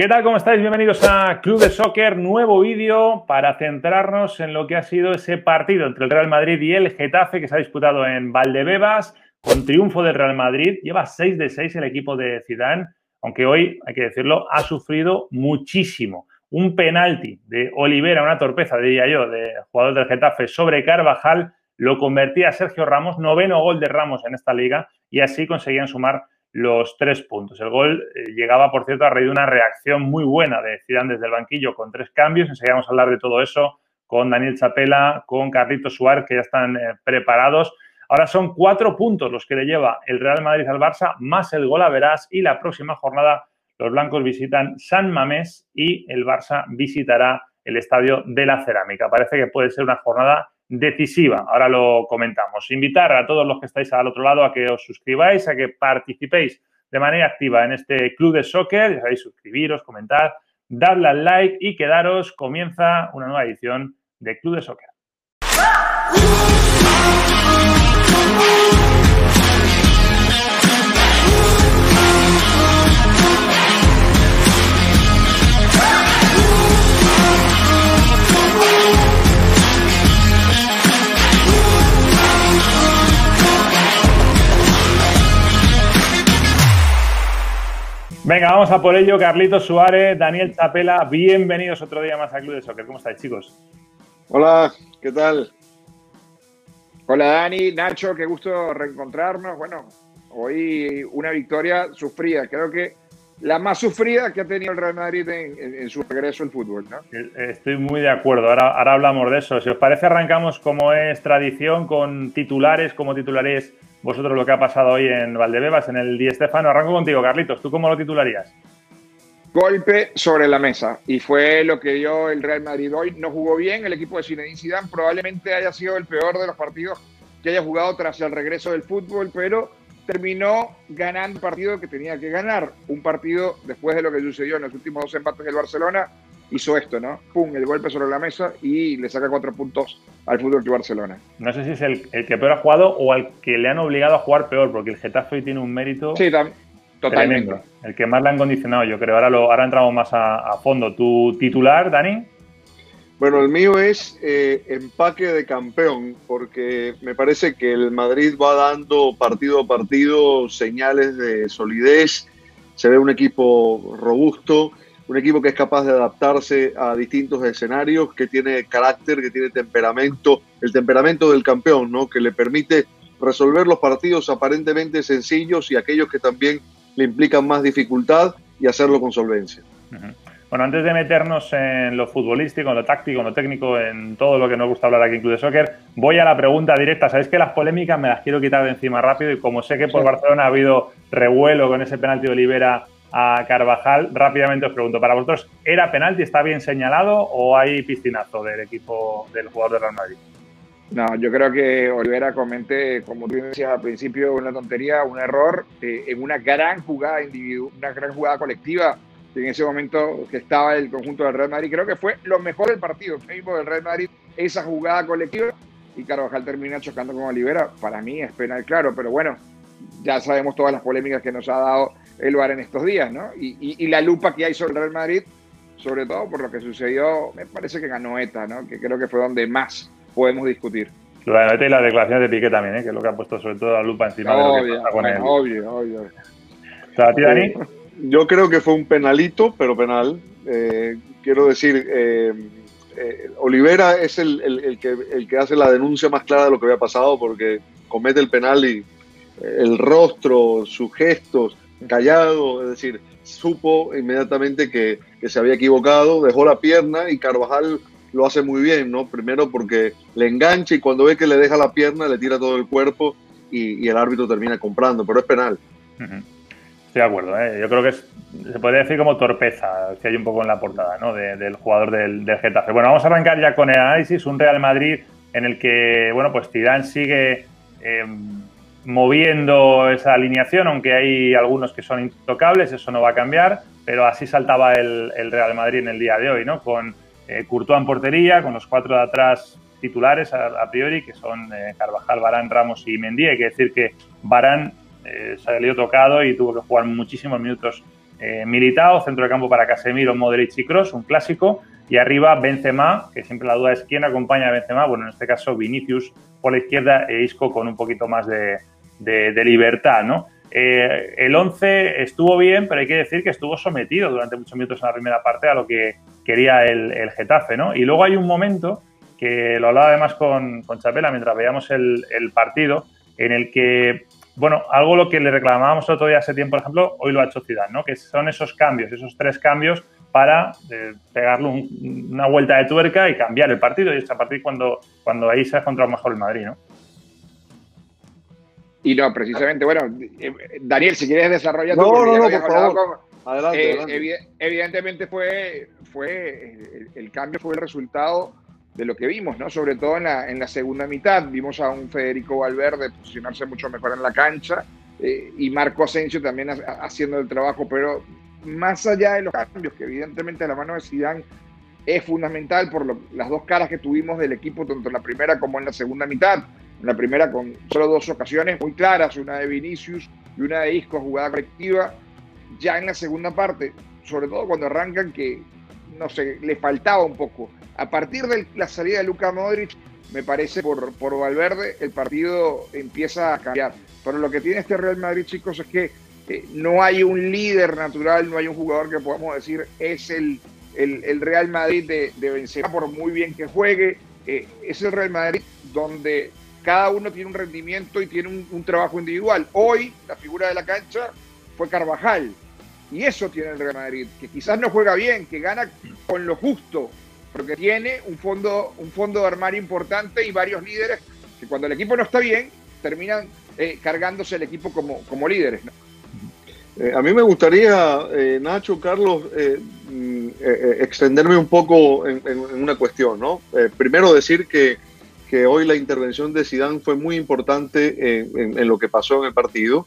¿Qué tal? ¿Cómo estáis? Bienvenidos a Club de Soccer, nuevo vídeo para centrarnos en lo que ha sido ese partido entre el Real Madrid y el Getafe que se ha disputado en Valdebebas con triunfo del Real Madrid. Lleva 6 de 6 el equipo de Zidane, aunque hoy, hay que decirlo, ha sufrido muchísimo. Un penalti de Olivera, una torpeza, diría yo, de jugador del Getafe sobre Carvajal, lo convertía Sergio Ramos, noveno gol de Ramos en esta liga, y así conseguían sumar los tres puntos. El gol eh, llegaba, por cierto, a raíz de una reacción muy buena de Zidane desde el banquillo con tres cambios. Enseguida vamos a hablar de todo eso con Daniel Chapela, con Carlitos Suárez, que ya están eh, preparados. Ahora son cuatro puntos los que le lleva el Real Madrid al Barça, más el gol a Verás y la próxima jornada los blancos visitan San Mamés y el Barça visitará el Estadio de la Cerámica. Parece que puede ser una jornada decisiva. Ahora lo comentamos. Invitar a todos los que estáis al otro lado a que os suscribáis, a que participéis de manera activa en este club de soccer. Ya sabéis, suscribiros, comentar, darle al like y quedaros. Comienza una nueva edición de Club de Soccer. Venga, vamos a por ello. Carlitos Suárez, Daniel Chapela, bienvenidos otro día más al Club de Soccer. ¿Cómo estáis, chicos? Hola, ¿qué tal? Hola, Dani, Nacho, qué gusto reencontrarnos. Bueno, hoy una victoria sufrida. Creo que la más sufrida que ha tenido el Real Madrid en, su regreso al fútbol, ¿no? Estoy muy de acuerdo. Ahora, ahora hablamos de eso. Si os parece, arrancamos como es tradición con titulares, como titulares vosotros lo que ha pasado hoy en Valdebebas, en el Di Estefano. Arranco contigo, Carlitos. ¿Tú cómo lo titularías? Golpe sobre la mesa. Y fue lo que dio el Real Madrid hoy. No jugó bien. El equipo de Zinedine Zidane probablemente haya sido el peor de los partidos que haya jugado tras el regreso del fútbol, pero terminó ganando un partido que tenía que ganar. Un partido después de lo que sucedió en los últimos dos empates del Barcelona, hizo esto, ¿no? Pum, el golpe sobre la mesa y le saca cuatro puntos al Fútbol de Barcelona. No sé si es el, que peor ha jugado o al que le han obligado a jugar peor, porque el Getafe hoy tiene un mérito. Sí, totalmente. El que más le han condicionado, yo creo. Ahora, lo, ahora entramos más a, fondo. ¿Tu titular, Dani? Bueno, el mío es eh, empaque de campeón, porque me parece que el Madrid va dando partido a partido señales de solidez. Se ve un equipo robusto un equipo que es capaz de adaptarse a distintos escenarios, que tiene carácter, que tiene temperamento, el temperamento del campeón, ¿no? Que le permite resolver los partidos aparentemente sencillos y aquellos que también le implican más dificultad y hacerlo con solvencia. Bueno, antes de meternos en lo futbolístico, en lo táctico, en lo técnico, en todo lo que nos gusta hablar aquí en Club de Soccer, voy a la pregunta directa. Sabéis que las polémicas me las quiero quitar de encima rápido y como sé que por Barcelona ha habido revuelo con ese penalti de Olivera a Carvajal. Rápidamente os pregunto, ¿para vosotros era penalti, está bien señalado o hay piscinazo del equipo del jugador de Real Madrid? No, yo creo que Olivera comente, como tú decías al principio, una tontería, un error eh, en una gran jugada individual, una gran jugada colectiva. En ese momento que estaba el conjunto del Real Madrid, creo que fue lo mejor del partido, el equipo del Real Madrid, esa jugada colectiva y Carvajal termina chocando con Olivera. Para mí es penal, claro, pero bueno, ya sabemos todas las polémicas que nos ha dado el VAR en estos días, ¿no? Y, la lupa que hay sobre el Real Madrid, sobre todo por lo que sucedió, me parece que ganó ETA, ¿no? Que creo que fue donde más podemos discutir. Bueno, ETA y las declaraciones de Piqué también, ¿eh? que es lo que ha puesto sobre todo la lupa encima de lo que pasa con él. Obvio, obvio. ¿A ti, Dani? Yo creo que fue un penalito, pero penal. Eh, quiero decir, eh, eh, Olivera es el, que, el que hace la denuncia más clara de lo que había pasado porque comete el penal y el rostro, sus gestos, callado, es decir, supo inmediatamente que, se había equivocado, dejó la pierna y Carvajal lo hace muy bien, ¿no? Primero porque le engancha y cuando ve que le deja la pierna le tira todo el cuerpo y, el árbitro termina comprando, pero es penal. Estoy de acuerdo, ¿eh? yo creo que se podría decir como torpeza, que hay un poco en la portada ¿no? del jugador del, Getafe. Bueno, vamos a arrancar ya con el análisis, un Real Madrid en el que, bueno, pues Zidane sigue... Eh, moviendo esa alineación, aunque hay algunos que son intocables, eso no va a cambiar, pero así saltaba el, Real Madrid en el día de hoy, ¿no? Con eh, Courtois en portería, con los cuatro de atrás titulares a, priori, que son eh, Carvajal, Barán, Ramos y Mendy. Hay que decir que Barán eh, salió tocado y tuvo que jugar muchísimos minutos eh, Militao, centro de campo para Casemiro, Modric y Cross, un clásico. Y arriba Benzema, que siempre la duda es quién acompaña a Benzema. Bueno, en este caso Vinicius por la izquierda e Isco con un poquito más de, libertad, ¿no? Eh, el 11 estuvo bien, pero hay que decir que estuvo sometido durante muchos minutos en la primera parte a lo que quería el, el Getafe, ¿no? Y luego hay un momento que lo hablaba además con, Chapela mientras veíamos el partido, en el que bueno, algo lo que le reclamábamos otro día hace tiempo, por ejemplo, hoy lo ha hecho Zidane, ¿no? Que son esos cambios, esos tres cambios para eh, pegarle una vuelta de tuerca y cambiar el partido. Y es a partir cuando, cuando ahí se ha encontrado mejor el Madrid, ¿no? Y no, precisamente, bueno, eh, Daniel, si quieres desarrollar no, no, no, por favor. adelante, eh, Evidentemente fue, fue el, cambio fue el resultado de lo que vimos, ¿no? Sobre todo en la, segunda mitad. Vimos a un Federico Valverde posicionarse mucho mejor en la cancha eh, y Marco Asensio también haciendo el trabajo, pero más allá de los cambios, que evidentemente la mano de Zidane es fundamental por las dos caras que tuvimos del equipo, tanto en la primera como en la segunda mitad. En la primera con solo dos ocasiones muy claras, una de Vinicius y una de Isco, jugada colectiva. Ya en la segunda parte, sobre todo cuando arrancan, que no sé, le faltaba un poco a partir de la salida de Luka Modric, me parece por, por Valverde, el partido empieza a cambiar. Pero lo que tiene este Real Madrid, chicos, es que eh, no hay un líder natural, no hay un jugador que podamos decir es el, el, Real Madrid de, de Benzema, por muy bien que juegue. Eh, es el Real Madrid donde cada uno tiene un rendimiento y tiene un, un, trabajo individual. Hoy la figura de la cancha fue Carvajal. Y eso tiene el Real Madrid, que quizás no juega bien, que gana con lo justo, porque tiene un fondo, un fondo de armario importante y varios líderes que cuando el equipo no está bien, terminan eh, cargándose el equipo como, como líderes. Eh, a mí me gustaría, eh, Nacho, Carlos, mm, extenderme un poco en, una cuestión, ¿no? primero decir que, que, hoy la intervención de Sidán fue muy importante en, lo que pasó en el partido.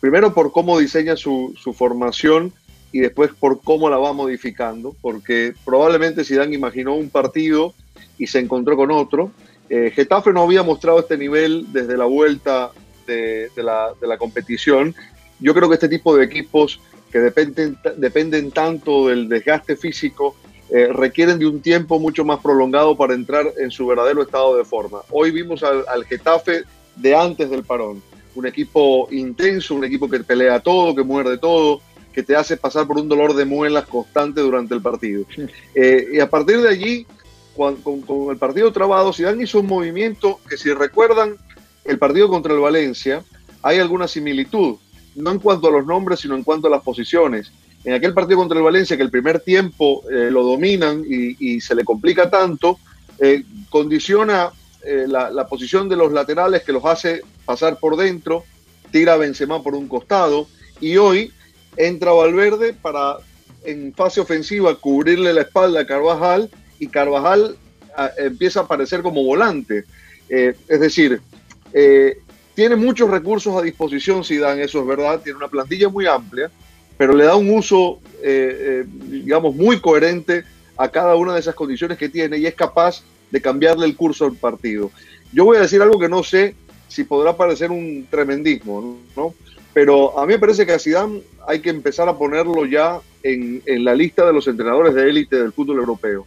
primero por cómo diseña su, su formación y después por cómo la va modificando, porque probablemente Zidane imaginó un partido y se encontró con otro. Eh, Getafe no había mostrado este nivel desde la vuelta de, la, de, la, competición. Yo creo que este tipo de equipos que dependen, dependen tanto del desgaste físico eh, requieren de un tiempo mucho más prolongado para entrar en su verdadero estado de forma. Hoy vimos al, al Getafe de antes del parón, un equipo intenso, un equipo que pelea todo, que muerde todo, que te hace pasar por un dolor de muelas constante durante el partido. Eh, y a partir de allí, con, el partido trabado, Zidane hizo un movimiento que si recuerdan el partido contra el Valencia, hay alguna similitud, no en cuanto a los nombres, sino en cuanto a las posiciones. En aquel partido contra el Valencia, que el primer tiempo eh, lo dominan y, se le complica tanto, eh, condiciona la, la, posición de los laterales que los hace pasar por dentro, tira a Benzema por un costado, y hoy entra Valverde para en fase ofensiva cubrirle la espalda a Carvajal y Carvajal ah, empieza a aparecer como volante. Eh, es decir, eh, tiene muchos recursos a disposición dan eso es verdad, tiene una plantilla muy amplia, pero le da un uso, eh, digamos, muy coherente a cada una de esas condiciones que tiene y es capaz de cambiarle el curso al partido. Yo voy a decir algo que no sé si podrá parecer un tremendismo, ¿no? Pero a mí me parece que a Zidane hay que empezar a ponerlo ya en, la lista de los entrenadores de élite del fútbol europeo.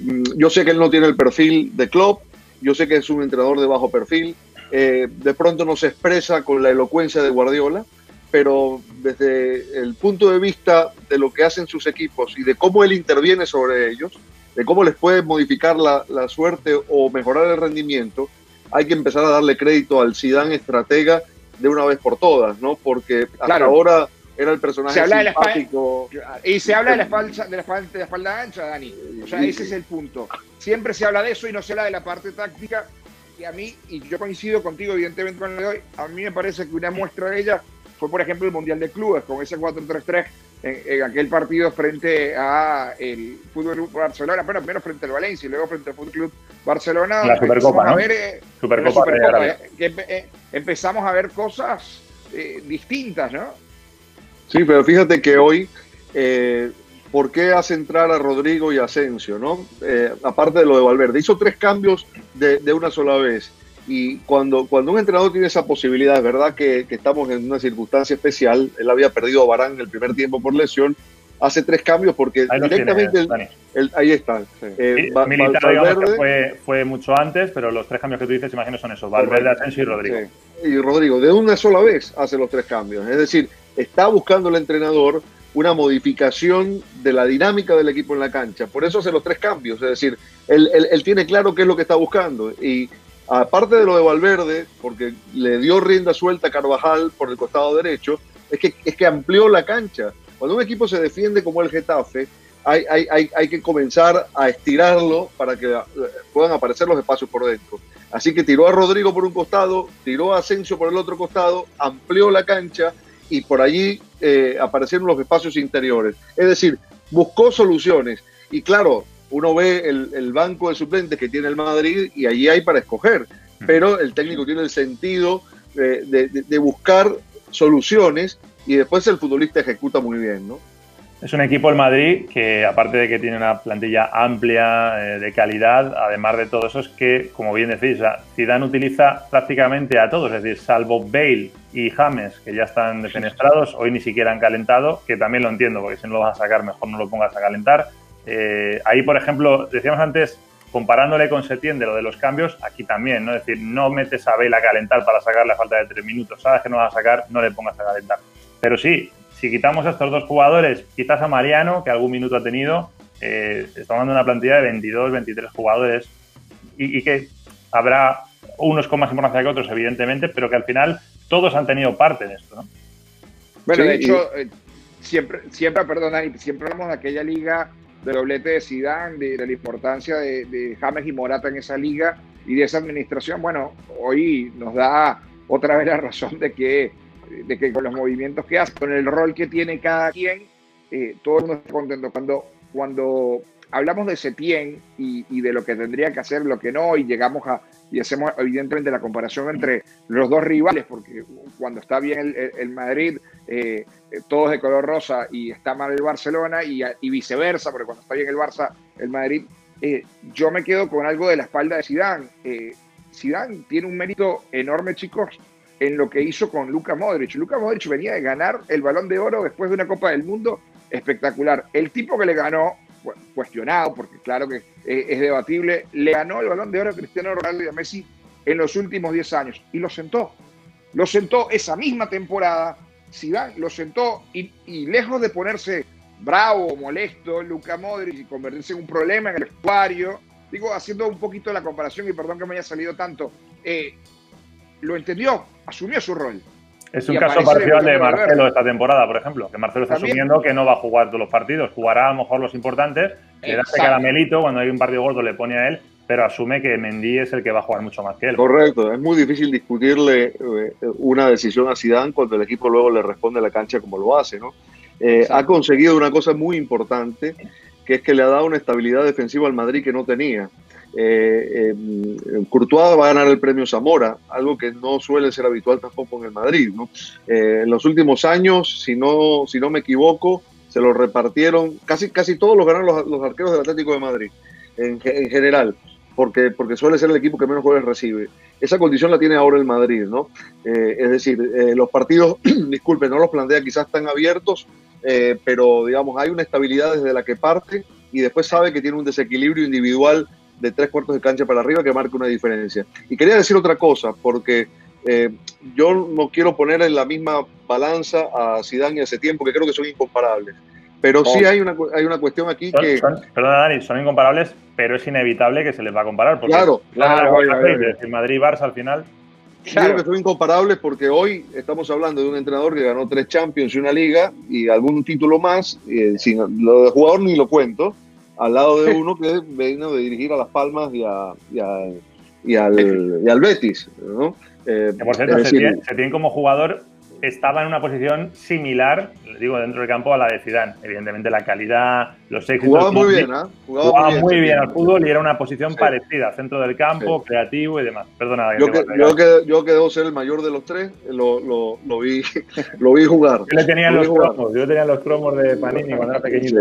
Mm, yo sé que él no tiene el perfil de Klopp, yo sé que es un entrenador de bajo perfil, eh, de pronto no se expresa con la elocuencia de Guardiola, pero desde el punto de vista de lo que hacen sus equipos y de cómo él interviene sobre ellos, de cómo les puede modificar la, la suerte o mejorar el rendimiento, hay que empezar a darle crédito al Zidane estratega de una vez por todas, ¿no? Porque hasta ahora era el personaje simpático. y se habla de la, espalda, de, la espalda, de la espalda ancha, Dani. O sea, ese es el punto. Siempre se habla de eso y no se habla de la parte táctica. Y a mí, y yo coincido contigo, evidentemente, con el de hoy, a mí me parece que una muestra de ella fue, por ejemplo, el Mundial de Clubes, con ese 4-3-3 en, aquel partido frente a el Fútbol Barcelona, bueno, primero frente al Valencia y luego frente al Fútbol Club Barcelona. La Supercopa, ¿no? Eh, Supercopa, eh, que eh, empezamos a ver cosas distintas, ¿no? Sí, pero fíjate que hoy, ¿por qué hace entrar a Rodrigo y Asensio, no? aparte de lo de Valverde, hizo tres cambios de, de una sola vez Y cuando, cuando un entrenador tiene esa posibilidad, es verdad que, estamos en una circunstancia especial. Él había perdido a Barán en el primer tiempo por lesión. Hace tres cambios porque directamente. ahí está. Eh, Militar, fue, fue, mucho antes, pero los tres cambios que tú dices, imagino, son esos: Valverde, Asensio y Rodrigo. Y Rodrigo, de una sola vez hace los tres cambios. Es decir, está buscando el entrenador una modificación de la dinámica del equipo en la cancha. Por eso hace los tres cambios. Es decir, él, él tiene claro qué es lo que está buscando. Y aparte de lo de Valverde, porque le dio rienda suelta a Carvajal por el costado derecho, es que, es que amplió la cancha. Cuando un equipo se defiende como el Getafe, hay, hay, hay, que comenzar a estirarlo para que eh, puedan aparecer los espacios por dentro. Así que tiró a Rodrigo por un costado, tiró a Asensio por el otro costado, amplió la cancha y por allí eh, aparecieron los espacios interiores. Es decir, buscó soluciones. Y claro, uno ve el, banco de suplentes que tiene el Madrid y allí hay para escoger, pero el técnico tiene el sentido de, buscar soluciones y después el futbolista ejecuta muy bien, ¿no? Es un equipo el Madrid que, aparte de que tiene una plantilla amplia eh, de calidad, además de todo eso, es que, como bien decís, Zidane utiliza prácticamente a todos, es decir, salvo Bale y James, que ya están defenestrados, hoy ni siquiera han calentado, que también lo entiendo, porque si no lo vas a sacar, mejor no lo pongas a calentar. Eh, ahí, por ejemplo, decíamos antes, comparándole con Setién de lo de los cambios, aquí también, ¿no? Es decir, no metes a Bale a calentar para sacarle a falta de tres minutos. Sabes que no vas a sacar, no le pongas a calentar. Pero sí, si quitamos a estos dos jugadores, quizás a Mariano, que algún minuto ha tenido, eh, estamos hablando de una plantilla de 22, 23 jugadores y, que habrá unos con más importancia que otros, evidentemente, pero que al final todos han tenido parte en esto, ¿no? Bueno, de hecho, eh, siempre, siempre, perdona, siempre hablamos de aquella liga de doblete de Zidane, de, la importancia de, James y Morata en esa liga y de esa administración, bueno, hoy nos da otra vez la razón de que, de que con los movimientos que hace, con el rol que tiene cada quien, eh, todo el mundo está contento. Cuando, cuando hablamos de Setien y, y de lo que tendría que hacer, lo que no, y llegamos a, y hacemos evidentemente la comparación entre los dos rivales, porque cuando está bien el, Madrid, eh, todo es de color rosa y está mal el Barcelona y, viceversa, porque cuando está bien el Barça, el Madrid, eh, yo me quedo con algo de la espalda de Zidane. Eh, tiene un mérito enorme, chicos, en lo que hizo con Luka Modric. Luka Modric venía de ganar el Balón de Oro después de una Copa del Mundo espectacular. El tipo que le ganó cuestionado, porque claro que es debatible, le ganó el balón de oro a Cristiano Ronaldo y a Messi en los últimos 10 años y lo sentó. Lo sentó esa misma temporada, Zidane lo sentó y, lejos de ponerse bravo, molesto, Luca Modric y convertirse en un problema en el vestuario, digo, haciendo un poquito la comparación y perdón que me haya salido tanto, eh, lo entendió, asumió su rol. Es un caso parcial de Marcelo esta temporada, por ejemplo, que Marcelo está asumiendo que no va a jugar todos los partidos, jugará a lo mejor los importantes, le da ese caramelito, cuando hay un partido gordo le pone a él, pero asume que Mendy es el que va a jugar mucho más que él. Correcto, es muy difícil discutirle eh, una decisión a Zidane cuando el equipo luego le responde a la cancha como lo hace, ¿no? Eh, ha conseguido una cosa muy importante, que es que le ha dado una estabilidad defensiva al Madrid que no tenía. Eh, eh, va a ganar el premio Zamora, algo que no suele ser habitual tampoco en el Madrid. Eh, en los últimos años, si no, si no me equivoco, se lo repartieron, casi, casi todos los ganaron los, arqueros del Atlético de Madrid, en, general, porque, porque suele ser el equipo que menos goles recibe. Esa condición la tiene ahora el Madrid, ¿no? Eh, es decir, los partidos, disculpen, no los plantea quizás tan abiertos, pero digamos, hay una estabilidad desde la que parte y después sabe que tiene un desequilibrio individual de tres cuartos de cancha para arriba que marca una diferencia. Y quería decir otra cosa, porque eh, yo no quiero poner en la misma balanza a Zidane y a Setién, porque creo que son incomparables. Pero sí hay una, hay una cuestión aquí que... perdona, Dani, son incomparables, pero es inevitable que se les va a comparar. Porque claro, claro. El Madrid-Barça al final... Creo que son incomparables porque hoy estamos hablando de un entrenador que ganó tres Champions y una Liga y algún título más. Y, sin, lo de jugador ni lo cuento al lado de uno que vino de dirigir a Las Palmas y, a, y, al, y al, Betis. ¿no? Eh, por cierto, se, tiene, como jugador estaba en una posición similar, digo, dentro del campo a la de Zidane. Evidentemente la calidad, los éxitos... Jugaba muy bien, ¿eh? Jugaba, muy bien, al fútbol y era una posición parecida, centro del campo, creativo y demás. Perdona. Yo que, yo, que, yo que ser el mayor de los tres, lo, lo, lo vi, lo vi jugar. Yo le tenía los cromos, yo tenía los cromos de Panini cuando era pequeñito.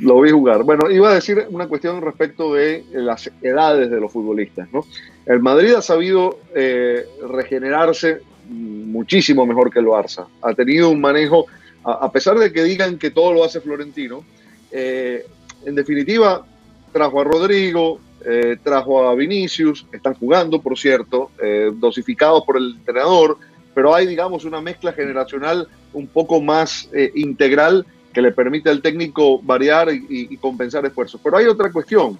lo vi jugar. Bueno, iba a decir una cuestión respecto de las edades de los futbolistas, ¿no? El Madrid ha sabido eh, regenerarse muchísimo mejor que el Barça. Ha tenido un manejo, a, pesar de que digan que todo lo hace Florentino, eh, en definitiva, trajo a Rodrigo, eh, trajo a Vinicius, están jugando, por cierto, eh, dosificados por el entrenador, pero hay, digamos, una mezcla generacional un poco más integral que le permite al técnico variar y, y, compensar esfuerzos. Pero hay otra cuestión.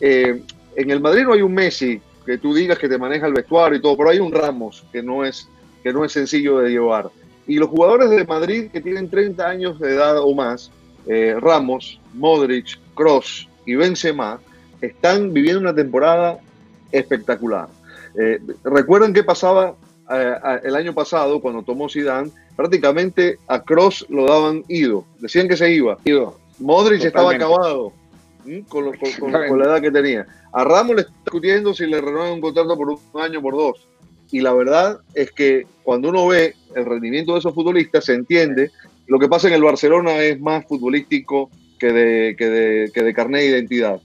en el Madrid no hay un Messi que tú digas que te maneja el vestuario y todo, pero hay un Ramos que no es que no es sencillo de llevar. Y los jugadores de Madrid que tienen 30 años de edad o más, eh, Ramos, Modric, Cross y Benzema, están viviendo una temporada espectacular. Eh, Recuerden qué pasaba eh, el año pasado cuando tomó Zidane, prácticamente a Cross lo daban ido, decían que se iba. Ido. Modric estaba acabado con, con, la edad que tenía. A Ramos le está discutiendo si le renuevan un contrato por un año, por dos. Y la verdad es que cuando uno ve el rendimiento de esos futbolistas, se entiende. Lo que pasa en el Barcelona es más futbolístico que de, que de, que de carnet de identidad.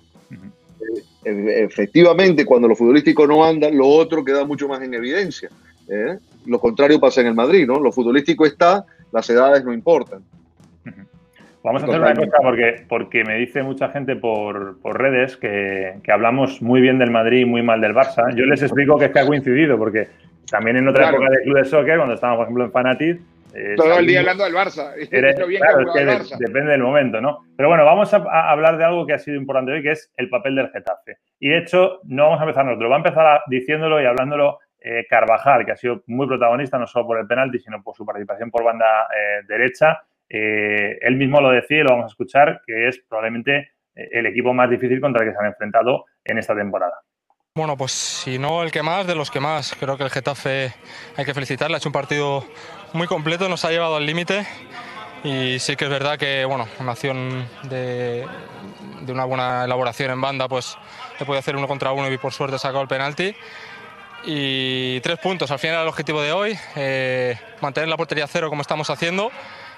Eh, efectivamente, cuando lo futbolístico no anda, lo otro queda mucho más en evidencia. ¿eh? Lo contrario pasa en el Madrid, ¿no? Lo futbolístico está, las edades no importan. Vamos a hacer una cosa porque, porque me dice mucha gente por, por redes que, que, hablamos muy bien del Madrid y muy mal del Barça. Yo les explico que es que ha coincidido, porque también en otra época del club de soccer, cuando estábamos, por ejemplo, en Fanatic. Eh, Todo el día hablando del Barça. claro, es que depende del momento, ¿no? Pero bueno, vamos a, a, hablar de algo que ha sido importante hoy, que es el papel del Getafe. Y de hecho, no vamos a empezar nosotros, va a empezar diciéndolo y hablándolo eh, Carvajal, que ha sido muy protagonista, no solo por el penalti, sino por su participación por banda eh, derecha eh, él mismo lo decía y lo vamos a escuchar, que es probablemente eh, el equipo más difícil contra el que se han enfrentado en esta temporada. Bueno, pues si no el que más, de los que más. Creo que el Getafe hay que felicitarle, ha hecho un partido muy completo, nos ha llevado al límite y sí que es verdad que, bueno, una acción de, una buena elaboración en banda, pues le puede hacer uno contra uno y por suerte sacado el penalti. Y tres puntos, al final el objetivo de hoy, eh, mantener la portería cero como estamos haciendo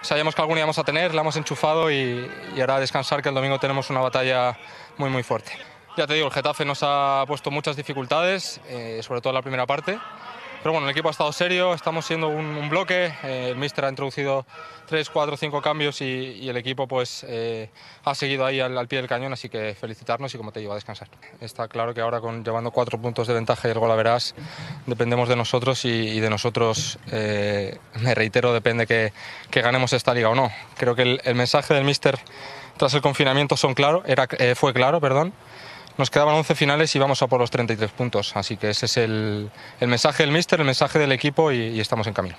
sabíamos que algún íbamos a tener, la hemos enchufado y, y ahora descansar que el domingo tenemos una batalla muy muy fuerte. Ya te digo, el Getafe nos ha puesto muchas dificultades, eh, sobre todo en la primera parte. Pero bueno, el equipo ha estado serio, estamos siendo un, bloque, eh, el míster ha introducido 3, 4, 5 cambios y, el equipo pues eh, ha seguido ahí al, pie del cañón, así que felicitarnos y como te digo, a descansar. Está claro que ahora con llevando 4 puntos de ventaja y el gol a verás, dependemos de nosotros y, de nosotros, eh, me reitero, depende que, que, ganemos esta liga o no. Creo que el, el mensaje del míster tras el confinamiento son claro, era, fue claro, perdón. Nos quedaban 11 finales y vamos a por los 33 puntos. Así que ese es el, el mensaje del míster, el mensaje del equipo y, estamos en camino.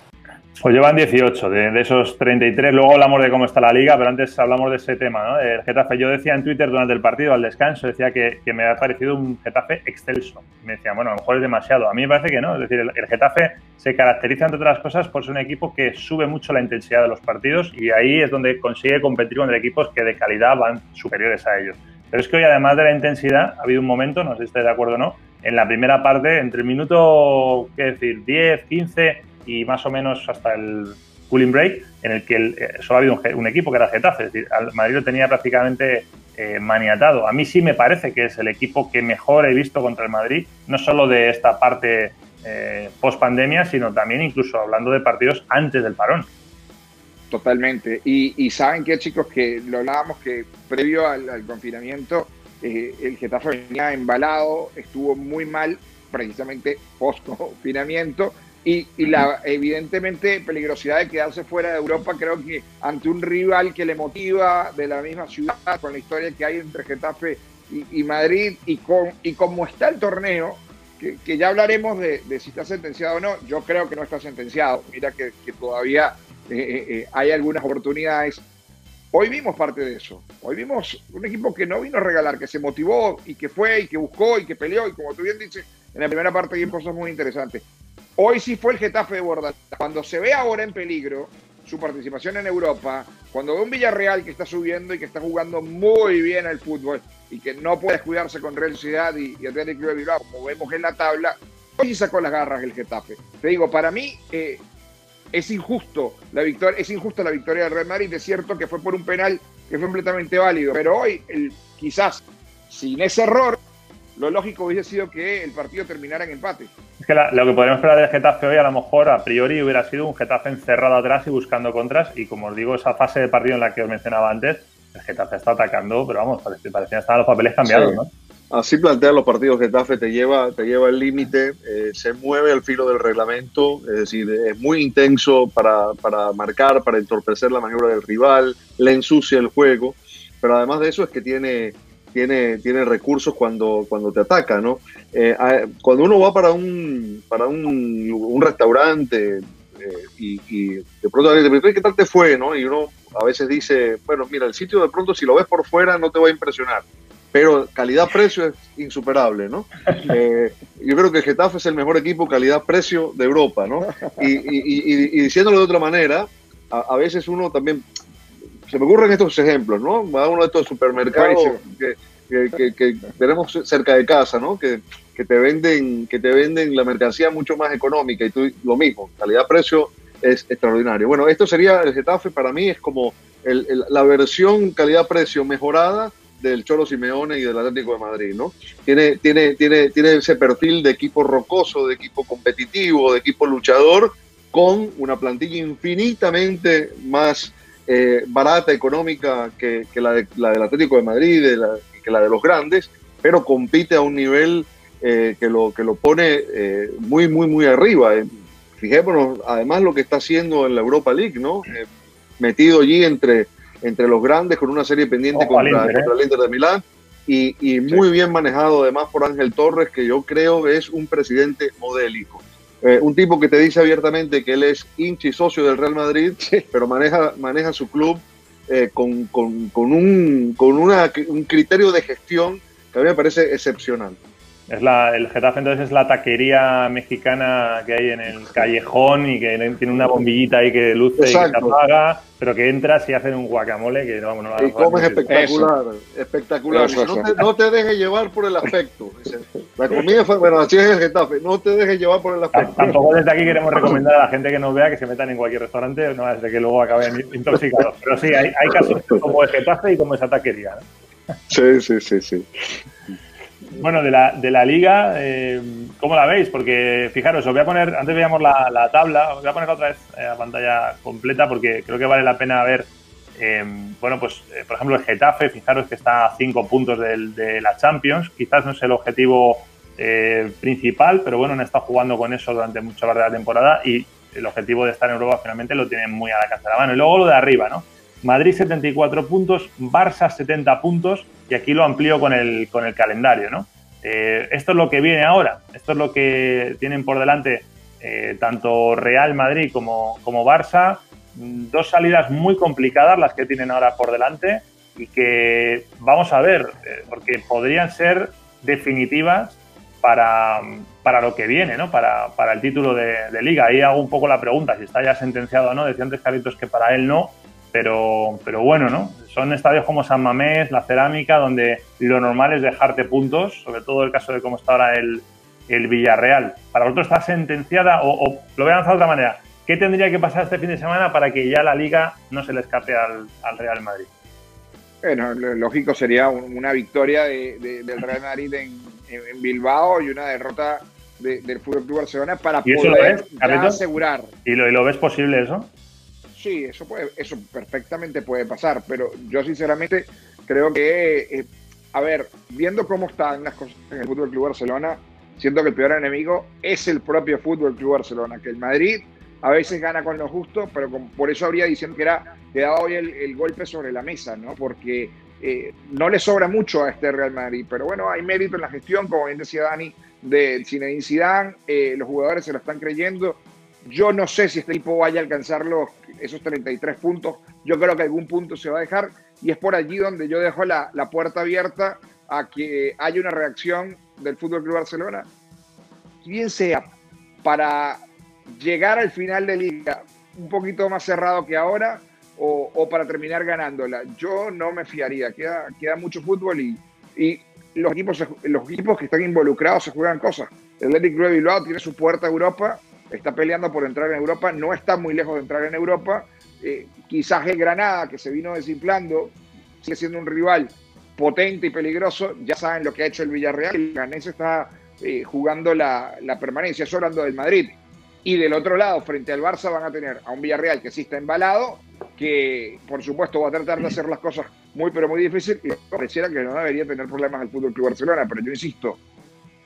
Pues llevan 18 de, de, esos 33. Luego hablamos de cómo está la liga, pero antes hablamos de ese tema, ¿no? El Getafe. Yo decía en Twitter durante el partido, al descanso, decía que, me ha parecido un Getafe excelso. Me decían, bueno, a lo mejor es demasiado. A mí me parece que no. Es decir, el, el, Getafe se caracteriza, entre otras cosas, por ser un equipo que sube mucho la intensidad de los partidos y ahí es donde consigue competir con equipos que de calidad van superiores a ellos. Pero es que hoy, además de la intensidad, ha habido un momento, no sé si estáis de acuerdo o no, en la primera parte, entre el minuto, qué decir, 10, 15 y más o menos hasta el cooling break, en el que eh, solo ha habido un, un, equipo que era Getafe, es decir, al Madrid lo tenía prácticamente eh, maniatado. A mí sí me parece que es el equipo que mejor he visto contra el Madrid, no solo de esta parte eh, post pandemia, sino también incluso hablando de partidos antes del parón. Totalmente. Y, saben que, chicos, que lo hablábamos que previo al, confinamiento, eh, el Getafe venía embalado, estuvo muy mal precisamente post-confinamiento. Y, y, la evidentemente peligrosidad de quedarse fuera de Europa, creo que ante un rival que le motiva de la misma ciudad, con la historia que hay entre Getafe y, Madrid, y, con, y como está el torneo, que, ya hablaremos de, si está sentenciado o no, yo creo que no está sentenciado. Mira que todavía eh, eh, eh, hay algunas oportunidades. Hoy vimos parte de eso. Hoy vimos un equipo que no vino a regalar, que se motivó y que fue y que buscó y que peleó. Y como tú bien dices, en la primera parte hay cosas muy interesantes. Hoy sí fue el Getafe de Bordalás. Cuando se ve ahora en peligro su participación en Europa, cuando ve un Villarreal que está subiendo y que está jugando muy bien al fútbol y que no puede descuidarse con Real Sociedad y, y Atlético de Bilbao, como vemos en la tabla, hoy sí sacó las garras el Getafe. Te digo, para mí es injusto la victoria, es injusta la victoria del Real Madrid. Es cierto que fue por un penal que fue completamente válido, pero hoy el, quizás sin ese error lo lógico hubiese sido que el partido terminara en empate. Es que la, lo que podríamos esperar del Getafe hoy, a lo mejor a priori hubiera sido un Getafe encerrado atrás y buscando contras. Y como os digo, esa fase de partido en la que os mencionaba antes, el Getafe está atacando, pero vamos, parecía, parecían estar los papeles cambiados, sí. ¿no? Así plantean los partidos Getafe, te lleva, te lleva el límite, eh, se mueve al filo del reglamento, es decir, es muy intenso para, para marcar, para entorpecer la maniobra del rival, le ensucia el juego, pero además de eso es que tiene, tiene, tiene recursos cuando, cuando te ataca, ¿no? Eh, cuando uno va para un, para un, restaurante eh, y, de pronto alguien ¿qué tal te fue? ¿no? Y uno a veces dice, bueno, mira, el sitio de pronto si lo ves por fuera no te va a impresionar, pero calidad-precio es insuperable, ¿no? Eh, yo creo que Getafe es el mejor equipo calidad-precio de Europa, ¿no? Y, y, y, diciéndolo de otra manera, a, a, veces uno también, se me ocurren estos ejemplos, ¿no? Va a uno de estos supermercados que, que, que, que, tenemos cerca de casa, ¿no? Que, que, te venden, que te venden la mercancía mucho más económica y tú lo mismo, calidad-precio es extraordinario. Bueno, esto sería el Getafe, para mí es como el, el, la versión calidad-precio mejorada del Cholo Simeone y del Atlético de Madrid, ¿no? Tiene, tiene, tiene, tiene ese perfil de equipo rocoso, de equipo competitivo, de equipo luchador, con una plantilla infinitamente más eh, barata, económica que, que la, de, la, del Atlético de Madrid, que la de los grandes, pero compite a un nivel eh, que, lo, que lo pone eh, muy, muy, muy arriba. Fijémonos, además, lo que está haciendo en la Europa League, ¿no? metido allí entre entre los grandes con una serie pendiente contra, Inter, contra, el Inter de Milán y, y muy sí. bien manejado además por Ángel Torres, que yo creo es un presidente modélico. Eh, un tipo que te dice abiertamente que él es hincha y socio del Real Madrid, sí. pero maneja, maneja su club eh, con, con, con, un, con una, un criterio de gestión que a mí me parece excepcional. Es la, el Getafe entonces es la taquería mexicana que hay en el callejón y que tiene una bombillita ahí que luce Exacto. y que se apaga, pero que entras y hacen un guacamole que vamos, no Y comes espectacular, eso. espectacular. Eso, eso. No, te, no, te, dejes llevar por el aspecto. La comida fue, bueno, así es el Getafe, no te dejes llevar por el aspecto. Tampoco desde aquí queremos recomendar a la gente que nos vea que se metan en cualquier restaurante, no desde que luego acaben intoxicados. Pero sí, hay, hay casos como el Getafe y como esa taquería. ¿no? Sí, sí, sí, sí. Bueno, de la, de la liga, eh, ¿cómo la veis? Porque fijaros, os voy a poner, antes veíamos la, la tabla, os voy a poner otra vez eh, a pantalla completa porque creo que vale la pena ver, eh, bueno, pues eh, por ejemplo el Getafe, fijaros que está a cinco puntos del, de la Champions, quizás no es el objetivo eh, principal, pero bueno, han estado jugando con eso durante mucha parte de la temporada y el objetivo de estar en Europa finalmente lo tienen muy a la casa de la mano. Y luego lo de arriba, ¿no? Madrid 74 puntos, Barça 70 puntos y aquí lo amplío con el, con el calendario, ¿no? Eh, esto es lo que viene ahora, esto es lo que tienen por delante eh, tanto Real Madrid como, como Barça, dos salidas muy complicadas las que tienen ahora por delante y que vamos a ver, eh, porque podrían ser definitivas para, para lo que viene, ¿no? Para, para el título de, de, liga. Ahí hago un poco la pregunta, si está ya sentenciado o no. Decía antes Carlitos que para él no, pero, pero bueno, ¿no? Son estadios como San Mamés, la Cerámica, donde lo normal es dejarte puntos, sobre todo el caso de cómo está ahora el, el Villarreal. Para vosotros está sentenciada, o, o, lo voy a lanzar de otra manera, ¿qué tendría que pasar este fin de semana para que ya la Liga no se le escape al, al Real Madrid? Bueno, lo lógico sería una victoria de, de, del Real Madrid en, en, Bilbao y una derrota de, del Fútbol Club Barcelona para poder asegurar. ¿Y lo, ¿Y lo ves posible eso? Sí, eso, puede, eso perfectamente puede pasar, pero yo sinceramente creo que, eh, a ver, viendo cómo están las cosas en el Fútbol Club Barcelona, siento que el peor enemigo es el propio Fútbol Club Barcelona, que el Madrid a veces gana con lo justo, pero por eso habría diciendo que era que daba hoy el, el, golpe sobre la mesa, ¿no? Porque eh, no le sobra mucho a este Real Madrid, pero bueno, hay mérito en la gestión, como bien decía Dani, de Zinedine Zidane, eh, los jugadores se lo están creyendo, yo no sé si este equipo vaya a alcanzar los, esos 33 puntos. Yo creo que algún punto se va a dejar y es por allí donde yo dejo la, la puerta abierta a que haya una reacción del Fútbol Club Barcelona. Bien sea para llegar al final de liga un poquito más cerrado que ahora o, para terminar ganándola. Yo no me fiaría, queda, queda mucho fútbol y, y los, equipos, los equipos que están involucrados se juegan cosas. El Athletic Club Bilbao tiene su puerta a Europa, está peleando por entrar en Europa, no está muy lejos de entrar en Europa. Eh, quizás el Granada, que se vino desinflando, sigue siendo un rival potente y peligroso. Ya saben lo que ha hecho el Villarreal. El Ganés está eh, jugando la, la permanencia, yo hablando del Madrid. Y del otro lado, frente al Barça, van a tener a un Villarreal que sí está embalado, que por supuesto va a tratar de hacer las cosas muy, pero muy difícil. Y pareciera que no debería tener problemas el Fútbol Club Barcelona. Pero yo insisto,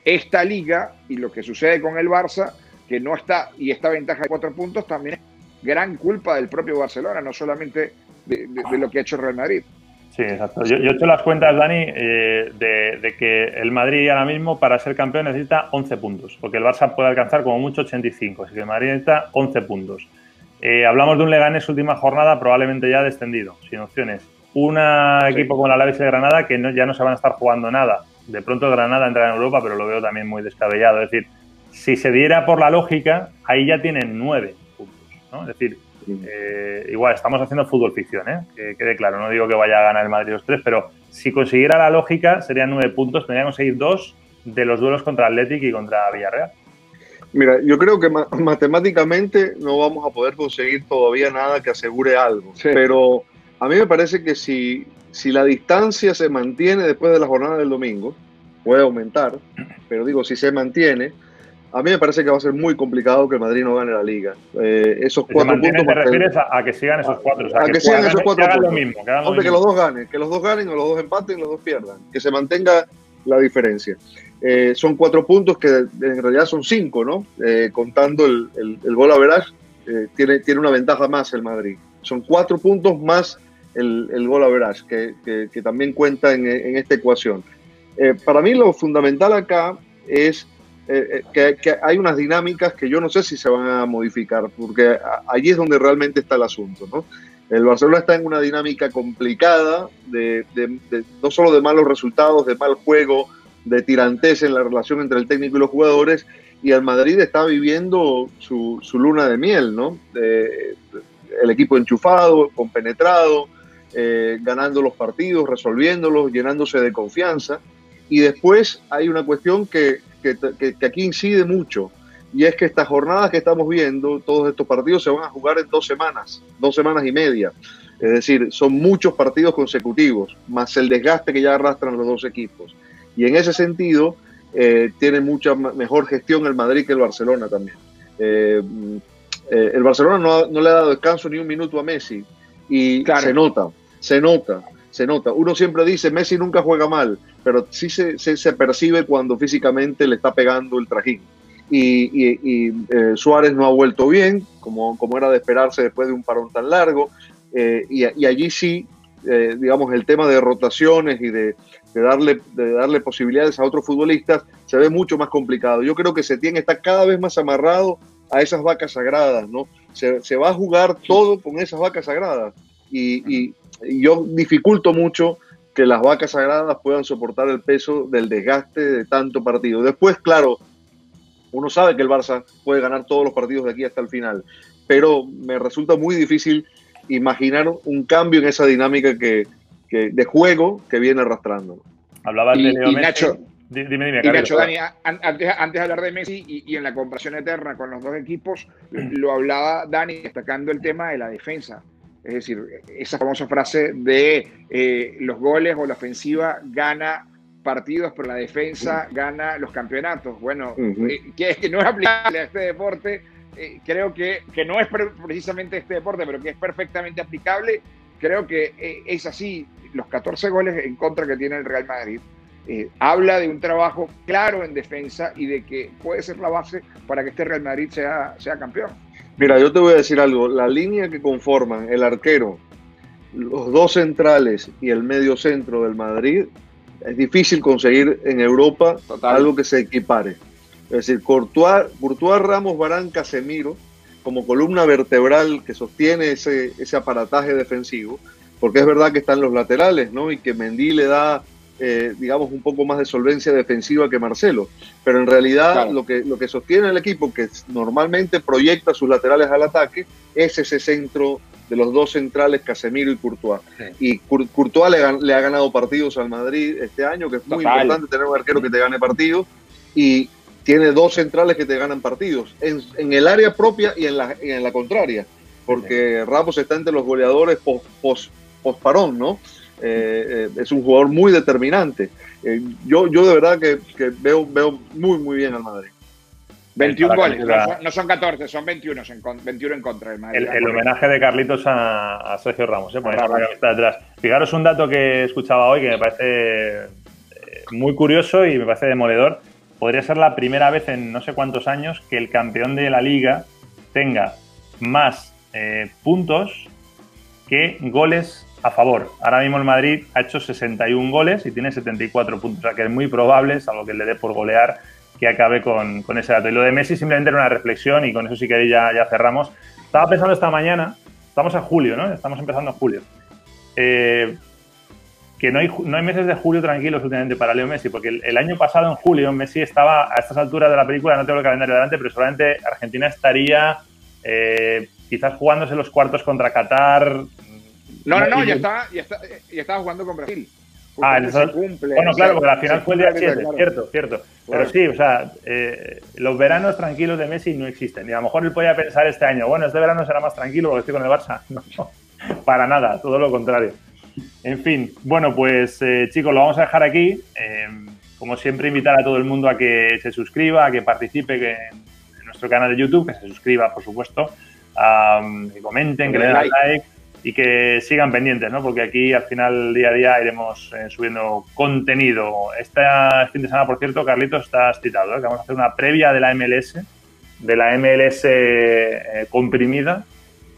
esta liga y lo que sucede con el Barça, que no está, y esta ventaja de cuatro puntos, también es gran culpa del propio Barcelona, no solamente de, lo que ha hecho el Real Madrid. Sí, exacto. Yo, he hecho las cuentas, Dani, eh, de, que el Madrid ahora mismo para ser campeón necesita 11 puntos, porque el Barça puede alcanzar como mucho 85, así que el Madrid necesita 11 puntos. Eh, hablamos de un Leganés última jornada probablemente ya descendido, sin opciones. Un equipo como el Alavés de Granada que no, ya no se van a estar jugando nada. De pronto el Granada entra en Europa, pero lo veo también muy descabellado. Es decir, si se diera por la lógica, ahí ya tienen 9 puntos. ¿no? Es decir, eh, igual, estamos haciendo fútbol ficción, ¿eh? que quede claro. No digo que vaya a ganar el Madrid los tres, pero si consiguiera la lógica, serían nueve puntos. Tendrían que conseguir dos de los duelos contra Athletic y contra Villarreal. Mira, yo creo que matemáticamente no vamos a poder conseguir todavía nada que asegure algo. Pero a mí me parece que si, si la distancia se mantiene después de la jornada del domingo, puede aumentar, pero digo, si se mantiene, a mí me parece que va a ser muy complicado que el Madrid no gane la liga. Eh, esos cuatro puntos. ¿Te refieres a, que sigan esos cuatro? a, que, sigan esos cuatro puntos. Lo mismo, que Hombre, que los dos ganen, que los dos ganen o los dos empaten y los dos pierdan. Que se mantenga la diferencia. Eh, son cuatro puntos que en realidad son cinco, ¿no? Eh, contando el, el, gol a verás, tiene, tiene una ventaja más el Madrid. Son cuatro puntos más el, el gol a verás, que, que, también cuenta en, en esta ecuación. para mí lo fundamental acá es eh, eh, que, hay unas dinámicas que yo no sé si se van a modificar, porque allí es donde realmente está el asunto. ¿no? El Barcelona está en una dinámica complicada, de, no solo de malos resultados, de mal juego, de tirantes en la relación entre el técnico y los jugadores, y el Madrid está viviendo su, luna de miel, ¿no? el equipo enchufado, compenetrado, eh, ganando los partidos, resolviéndolos, llenándose de confianza. Y después hay una cuestión que, que, aquí incide mucho, y es que estas jornadas que estamos viendo, todos estos partidos se van a jugar en dos semanas, dos semanas y media. Es decir, son muchos partidos consecutivos, más el desgaste que ya arrastran los dos equipos. Y en ese sentido, eh, tiene mucha mejor gestión el Madrid que el Barcelona también. Eh, eh, el Barcelona no, no, le ha dado descanso ni un minuto a Messi y se nota, se nota se nota. Uno siempre dice, Messi nunca juega mal, pero sí se, se, percibe cuando físicamente le está pegando el trajín. Y, eh, Suárez no ha vuelto bien, como, como era de esperarse después de un parón tan largo. Eh, y, y, allí sí, eh, digamos, el tema de rotaciones y de, de, darle, de darle posibilidades a otros futbolistas se ve mucho más complicado. Yo creo que Setién está cada vez más amarrado a esas vacas sagradas, ¿no? Se, se va a jugar todo con esas vacas sagradas. Y, yo dificulto mucho que las vacas sagradas puedan soportar el peso del desgaste de tanto partido. Después, claro, uno sabe que el Barça puede ganar todos los partidos de aquí hasta el final, pero me resulta muy difícil imaginar un cambio en esa dinámica que, de juego que viene arrastrando. Hablaba de Leo Nacho, Dime, dime, y Nacho, Dani, antes, de hablar de Messi y, en la comparación eterna con los dos equipos, lo hablaba Dani destacando el tema de la defensa. Es decir, esa famosa frase de eh, los goles o la ofensiva gana partidos, pero la defensa gana los campeonatos. Bueno, eh, que, que no es aplicable a este deporte, eh, creo que, que, no es precisamente este deporte, pero que es perfectamente aplicable. Creo que es así. Los 14 goles en contra que tiene el Real Madrid habla de un trabajo claro en defensa y de que puede ser la base para que este Real Madrid sea, sea campeón. Mira, yo te voy a decir algo. La línea que conforman el arquero, los dos centrales y el medio centro del Madrid, es difícil conseguir en Europa algo que se equipare. Es decir, Courtois, Courtois Ramos, Barán, Casemiro, como columna vertebral que sostiene ese, ese aparataje defensivo, porque es verdad que están los laterales, ¿no? Y que Mendy le da eh, digamos, un poco más de solvencia defensiva que Marcelo. Pero en realidad lo, que, lo que sostiene el equipo, que normalmente proyecta sus laterales al ataque, es ese centro de los dos centrales, Casemiro y Courtois. Y Courtois le, ha ganado partidos al Madrid este año, que es muy importante tener un arquero que te gane partidos. Y tiene dos centrales que te ganan partidos, en, el área propia y en la, en la contraria. Porque Ramos está entre los goleadores post, post, parón, ¿no? Eh, eh, es un jugador muy determinante. Eh, yo, yo de verdad que, que, veo, veo muy, muy bien al Madrid. 21 goles, no son, 14, son 21, en, 21 en contra del Madrid. El, homenaje de Carlitos a, Sergio Ramos, ¿eh? detrás. Fijaros un dato que escuchaba hoy que me parece muy curioso y me parece demoledor. Podría ser la primera vez en no sé cuántos años que el campeón de la liga tenga más puntos que goles a favor. Ahora mismo el Madrid ha hecho 61 goles y tiene 74 puntos, o sea que es muy probable, salvo que le dé por golear, que acabe con, ese dato. Y lo de Messi simplemente era una reflexión y con eso sí que ya, ya cerramos. Estaba pensando esta mañana, estamos en julio, ¿no? Estamos empezando en julio. Eh, que no hay, no hay meses de julio tranquilos últimamente para Leo Messi, porque el, el, año pasado en julio Messi estaba a estas alturas de la película, no tengo el calendario delante, pero solamente Argentina estaría eh, quizás jugándose los cuartos contra Qatar, no, no, no, ya estaba, ya, estaba jugando con Brasil. Ah, el cumple, bueno, claro, porque al final fue el día 7, cierto, cierto. Pero sí, o sea, eh, los veranos tranquilos de Messi no existen. Y a lo mejor él podía pensar este año, bueno, este verano será más tranquilo porque estoy con el Barça. No, para nada, todo lo contrario. En fin, bueno, pues eh, chicos, lo vamos a dejar aquí. Eh, como siempre, invitar a todo el mundo a que se suscriba, a que participe en nuestro canal de YouTube, que se suscriba, por supuesto, que comenten, que le den like y que sigan pendientes, ¿no? Porque aquí al final día a día iremos eh, subiendo contenido. Este fin de semana, por cierto, Carlitos, estás citado, ¿eh? que vamos a hacer una previa de la MLS, de la MLS eh, comprimida,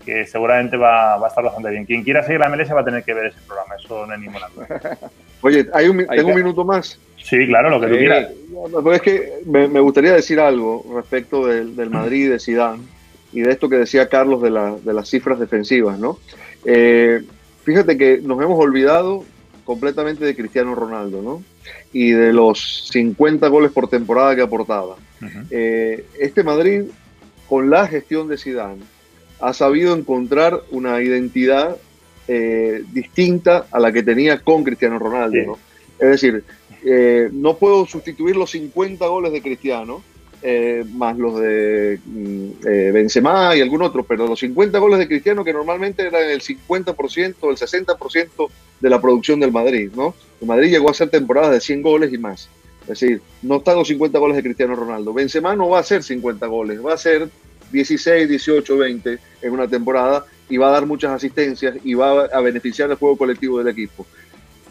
que seguramente va, va, a estar bastante bien. Quien quiera seguir la MLS va a tener que ver ese programa, eso no hay ninguna duda. Oye, ¿hay un, ¿tengo un minuto más? Sí, claro, lo que tú quieras. es que me, gustaría decir algo respecto del, del Madrid de Zidane y de esto que decía Carlos de, la, de las cifras defensivas, ¿no? Eh, fíjate que nos hemos olvidado completamente de Cristiano Ronaldo, ¿no? Y de los 50 goles por temporada que aportaba. Eh, este Madrid, con la gestión de Zidane, ha sabido encontrar una identidad eh, distinta a la que tenía con Cristiano Ronaldo, ¿no? Es decir, no puedo sustituir los 50 goles de Cristiano, eh, más los de mm, eh, Benzema y algún otro, pero los 50 goles de Cristiano que normalmente eran el 50%, el 60% de la producción del Madrid, ¿no? El Madrid llegó a hacer temporadas de 100 goles y más. Es decir, no están los 50 goles de Cristiano Ronaldo. Benzema no va a hacer 50 goles, va a ser 16, 18, 20 en una temporada y va a dar muchas asistencias y va a beneficiar el juego colectivo del equipo.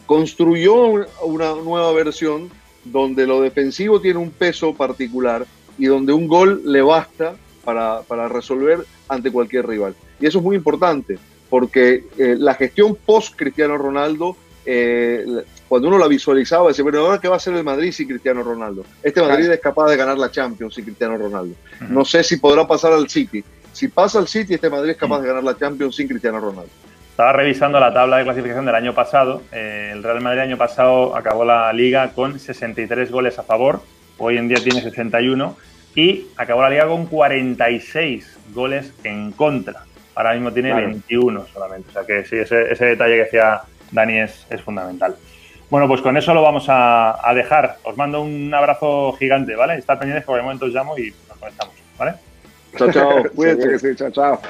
Construyó una nueva versión donde lo defensivo tiene un peso particular y donde un gol le basta para, para resolver ante cualquier rival. Y eso es muy importante, porque eh, la gestión post Cristiano Ronaldo, eh, cuando uno la visualizaba, decía, bueno, ahora qué va a hacer el Madrid sin Cristiano Ronaldo. Este Madrid es capaz de ganar la Champions sin Cristiano Ronaldo. No sé si podrá pasar al City. Si pasa al City, este Madrid es capaz de ganar la Champions sin Cristiano Ronaldo. Estaba revisando la tabla de clasificación del año pasado. Eh, el Real Madrid el año pasado acabó la liga con 63 goles a favor. Hoy en día tiene 61 y acabó la liga con 46 goles en contra. Ahora mismo tiene 21 solamente. O sea que sí, ese, detalle que decía Dani es, fundamental. Bueno, pues con eso lo vamos a, dejar. Os mando un abrazo gigante, ¿vale? Estad pendientes que por el momento os llamo y nos conectamos, ¿vale? Chao, chao. Cuídate. chao, chao.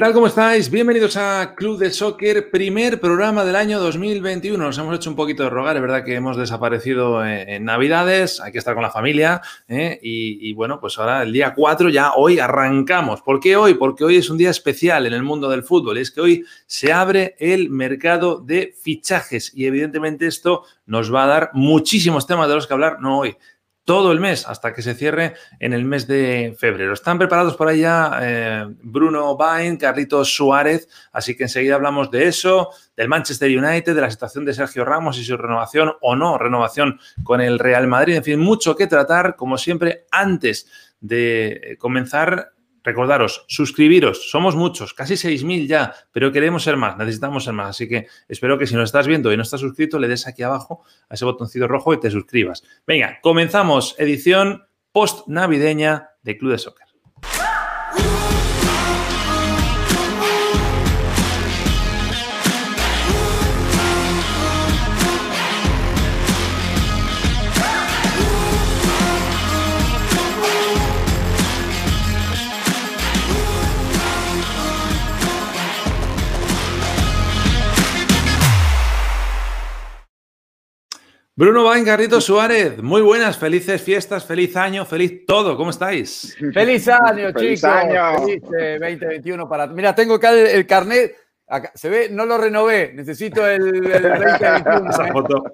Tal? ¿Cómo estáis? Bienvenidos a Club de Soccer, primer programa del año 2021. Nos hemos hecho un poquito de rogar, es verdad que hemos desaparecido en, Navidades, hay que estar con la familia ¿eh? y, bueno, pues ahora el día 4 ya hoy arrancamos. ¿Por qué hoy? Porque hoy es un día especial en el mundo del fútbol y es que hoy se abre el mercado de fichajes y evidentemente esto nos va a dar muchísimos temas de los que hablar, no hoy, todo el mes hasta que se cierre en el mes de febrero. Están preparados por ya eh, Bruno Bain, Carlitos Suárez, así que enseguida hablamos de eso, del Manchester United, de la situación de Sergio Ramos y su renovación o no renovación con el Real Madrid. En fin, mucho que tratar, como siempre, antes de comenzar Recordaros, suscribiros, somos muchos, casi 6.000 ya, pero queremos ser más, necesitamos ser más. Así que espero que si nos estás viendo y no estás suscrito, le des aquí abajo a ese botoncito rojo y te suscribas. Venga, comenzamos edición post-navideña de Club de Soccer. Bruno Bain, Carrito Suárez, muy buenas, felices fiestas, feliz año, feliz todo, ¿cómo estáis? Feliz año, Feliz chicos. año. Feliz eh, 2021 para. Mira, tengo acá el, el carnet. Acá, se ve, no lo renové. Necesito el, el 2021. Esa ¿eh? foto,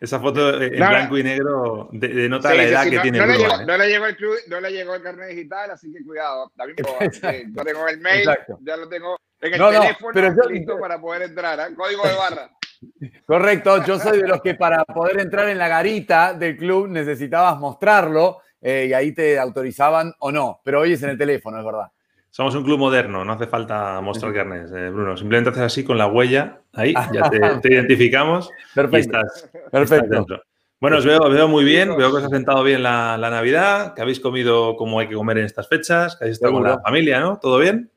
esa foto en No, blanco y negro de- denota Sí, la sí, edad sí, que no, tiene no le Bruno. llegó, ¿eh? no le llegó el club- no le llegó el carnet digital, así que cuidado. También puedo- eh, yo tengo el mail, Exacto. ya lo tengo en el No, no, teléfono pero yo- listo para poder entrar. ¿eh? Código de barra. Correcto, yo soy de los que para poder entrar en la garita del club necesitabas mostrarlo eh, y ahí te autorizaban o no. Pero hoy es en el teléfono, es verdad. Somos un club moderno, no hace falta mostrar carnes, eh, Bruno. Simplemente haces así con la huella, ahí, ya te, te identificamos Perfecto. estás Perfecto. dentro. Bueno, os veo, os veo muy bien, veo que os ha sentado bien la, la Navidad, que habéis comido como hay que comer en estas fechas, que habéis estado con la familia, ¿no? ¿Todo bien?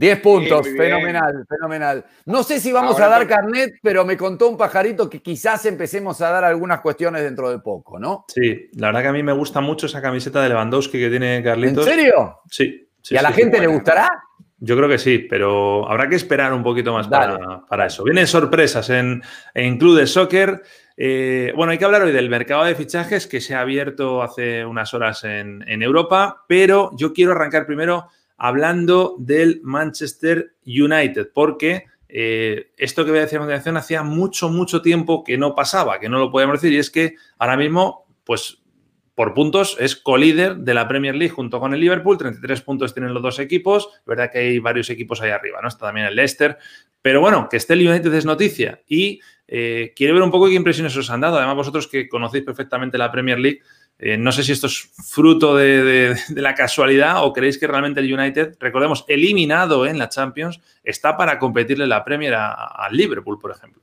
10 puntos, bien. fenomenal, fenomenal. No sé si vamos Ahora a dar carnet, pero me contó un pajarito que quizás empecemos a dar algunas cuestiones dentro de poco, ¿no? Sí, la verdad que a mí me gusta mucho esa camiseta de Lewandowski que tiene ¿En Carlitos. serio? Sí. sí, ¿Y a la sí. gente le gustará? Yo creo que sí, pero habrá que esperar un poquito más para, para eso. Vienen sorpresas en, en Club de Soccer. Eh, bueno, hay que hablar hoy del mercado de fichajes que se ha abierto hace unas horas en, en Europa, pero yo quiero arrancar primero hablando del Manchester United, porque eh, esto que voy a decir a continuación hacía mucho, mucho tiempo que no pasaba, que no lo podíamos decir, y es que ahora mismo, pues por puntos, es colíder de la Premier League junto con el Liverpool. 33 puntos tienen los dos equipos. Verdad que hay varios equipos ahí arriba, ¿no? Está también el Leicester. Pero bueno, que esté el United es noticia. Y eh, quiero ver un poco qué impresiones os han dado. Además, vosotros que conocéis perfectamente la Premier League, eh, no sé si esto es fruto de, de- de la casualidad o creéis que realmente el United, recordemos, eliminado en la Champions, está para competirle la Premier a- al Liverpool, por ejemplo.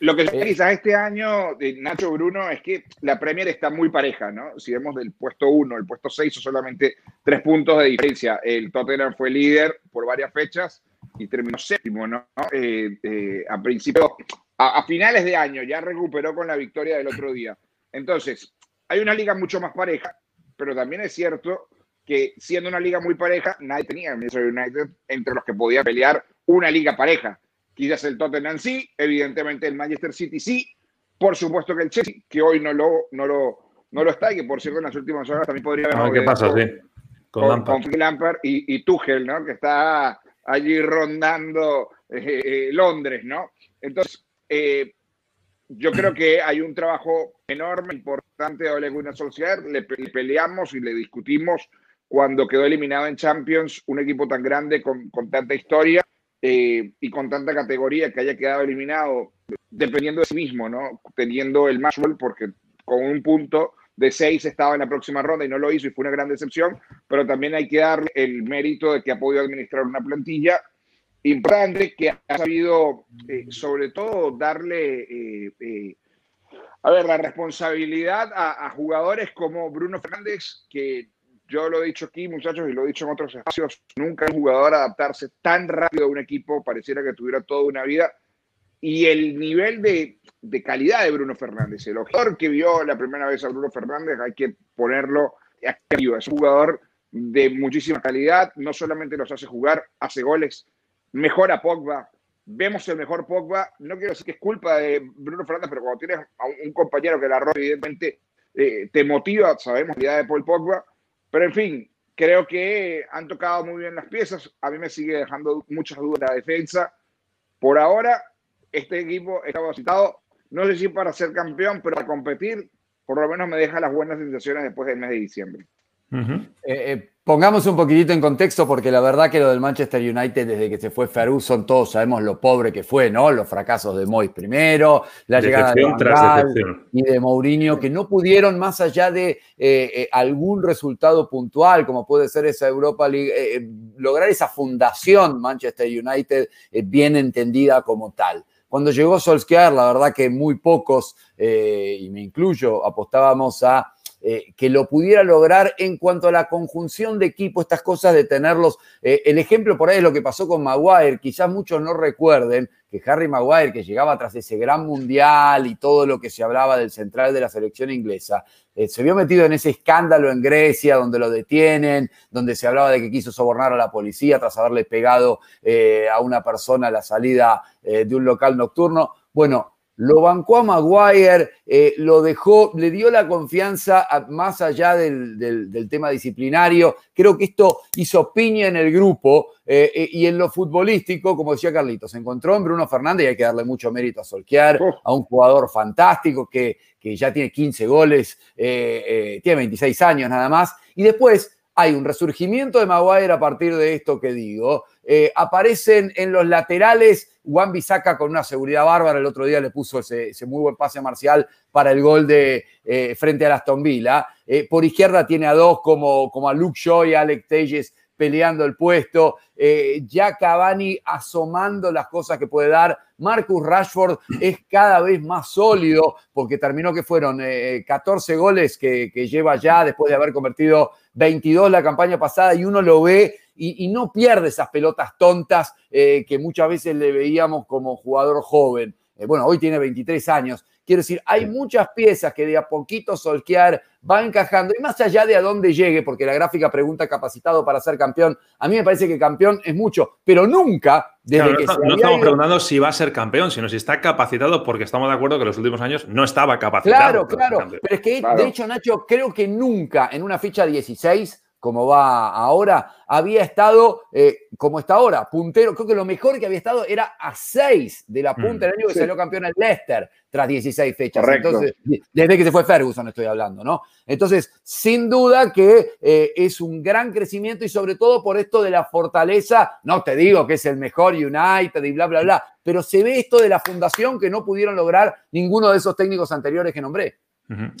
Lo que Eh. quizás este año, de Nacho Bruno, es que la Premier está muy pareja, ¿no? Si vemos del puesto 1, el puesto 6, son solamente tres puntos de diferencia. El Tottenham fue líder por varias fechas y terminó séptimo, ¿no? Eh, eh, a principios, a, a finales de año, ya recuperó con la victoria del otro día. Entonces, hay una liga mucho más pareja, pero también es cierto que siendo una liga muy pareja, nadie tenía Manchester United entre los que podía pelear una liga pareja. Quizás el Tottenham sí, evidentemente el Manchester City sí, por supuesto que el Chelsea, que hoy no lo, no lo, no lo está y que por cierto en las últimas horas también podría haber A ver qué pasa, sí. Con con, Lampard. con Lampard y, y Tuchel, ¿no? Que está allí rondando eh, eh, Londres, ¿no? Entonces, eh, yo creo que hay un trabajo enorme, importante de Ole Gunnar Solskjaer. Le, pe- le peleamos y le discutimos cuando quedó eliminado en Champions un equipo tan grande con, con tanta historia eh, y con tanta categoría que haya quedado eliminado dependiendo de sí mismo, ¿no? Teniendo el Maxwell, porque con un punto de seis estaba en la próxima ronda y no lo hizo y fue una gran decepción, pero también hay que darle el mérito de que ha podido administrar una plantilla importante que ha sabido, eh, sobre todo, darle, eh, eh, a ver, la responsabilidad a, a jugadores como Bruno Fernández, que yo lo he dicho aquí, muchachos, y lo he dicho en otros espacios, nunca un jugador adaptarse tan rápido a un equipo, pareciera que tuviera toda una vida, y el nivel de, de calidad de Bruno Fernández, el jugador que vio la primera vez a Bruno Fernández, hay que ponerlo arriba, es un jugador de muchísima calidad, no solamente los hace jugar, hace goles, mejora Pogba, vemos el mejor Pogba, no quiero decir que es culpa de Bruno Fernández, pero cuando tienes a un, compañero que la roba, evidentemente eh, te motiva, sabemos la idea de Paul Pogba, pero en fin, creo que han tocado muy bien las piezas, a mí me sigue dejando muchas dudas la defensa, por ahora este equipo está capacitado, no sé si para ser campeón, pero para competir por lo menos me deja las buenas sensaciones después del mes de diciembre. Eh, eh, pongamos un poquitito en contexto porque la verdad que lo del Manchester United desde que se fue Ferguson todos sabemos lo pobre que fue, ¿no? Los fracasos de Moyes primero, la llegada de Van y de Mourinho que no pudieron más allá de eh, algún resultado puntual como puede ser esa Europa League lograr esa fundación Manchester United bien entendida como tal. Cuando llegó Solskjaer, la verdad que muy pocos, y me incluyo, apostábamos a eh, que lo pudiera lograr en cuanto a la conjunción de equipo, estas cosas de tenerlos. Eh, el ejemplo por ahí es lo que pasó con Maguire. Quizás muchos no recuerden que Harry Maguire, que llegaba tras ese gran mundial y todo lo que se hablaba del central de la selección inglesa, eh, se vio metido en ese escándalo en Grecia, donde lo detienen, donde se hablaba de que quiso sobornar a la policía tras haberle pegado a una persona a la salida de un local nocturno. Bueno, lo bancó a Maguire, eh, lo dejó, le dio la confianza más allá del, tema disciplinario. Creo que esto hizo piña en el grupo eh, eh, y en lo futbolístico, como decía Carlitos, se encontró en Bruno Fernández y hay que darle mucho mérito a Solquear, oh. a un jugador fantástico que, que ya tiene 15 goles, tiene 26 años nada más. Y después hay un resurgimiento de Maguire a partir de esto que digo. aparecen en los laterales Juan Bisaca con una seguridad bárbara, el otro día le puso ese, muy buen pase marcial para el gol de eh, frente a Aston Villa. Eh, por izquierda tiene a dos como, como a Luke Shaw y Alex Telles peleando el puesto, eh, ya Cavani asomando las cosas que puede dar. Marcus Rashford es cada vez más sólido porque terminó que fueron 14 goles que, lleva ya después de haber convertido 22 la campaña pasada y uno lo ve y, no pierde esas pelotas tontas eh, que muchas veces le veíamos como jugador joven. Eh, bueno, hoy tiene 23 años. Quiero decir, hay muchas piezas que de a poquito Solquear va encajando. Y más allá de a dónde llegue, porque la gráfica pregunta capacitado para ser campeón, a mí me parece que campeón es mucho, pero nunca desde que no, no estamos preguntando si va a ser campeón, sino si está capacitado, porque estamos de acuerdo que en los últimos años no estaba capacitado. Claro, claro. Pero es que, de hecho, Nacho, creo que nunca en una ficha 16 como va ahora, había estado eh, como está ahora, puntero. Creo que lo mejor que había estado era a 6 de la punta del mm, año que salió campeón el Leicester tras 16 fechas. Entonces, desde que se fue Ferguson estoy hablando, ¿no? Entonces, sin duda que eh, es un gran crecimiento y sobre todo por esto de la fortaleza, no te digo que es el mejor United y bla, bla, bla, pero se ve esto de la fundación que no pudieron lograr ninguno de esos técnicos anteriores que nombré.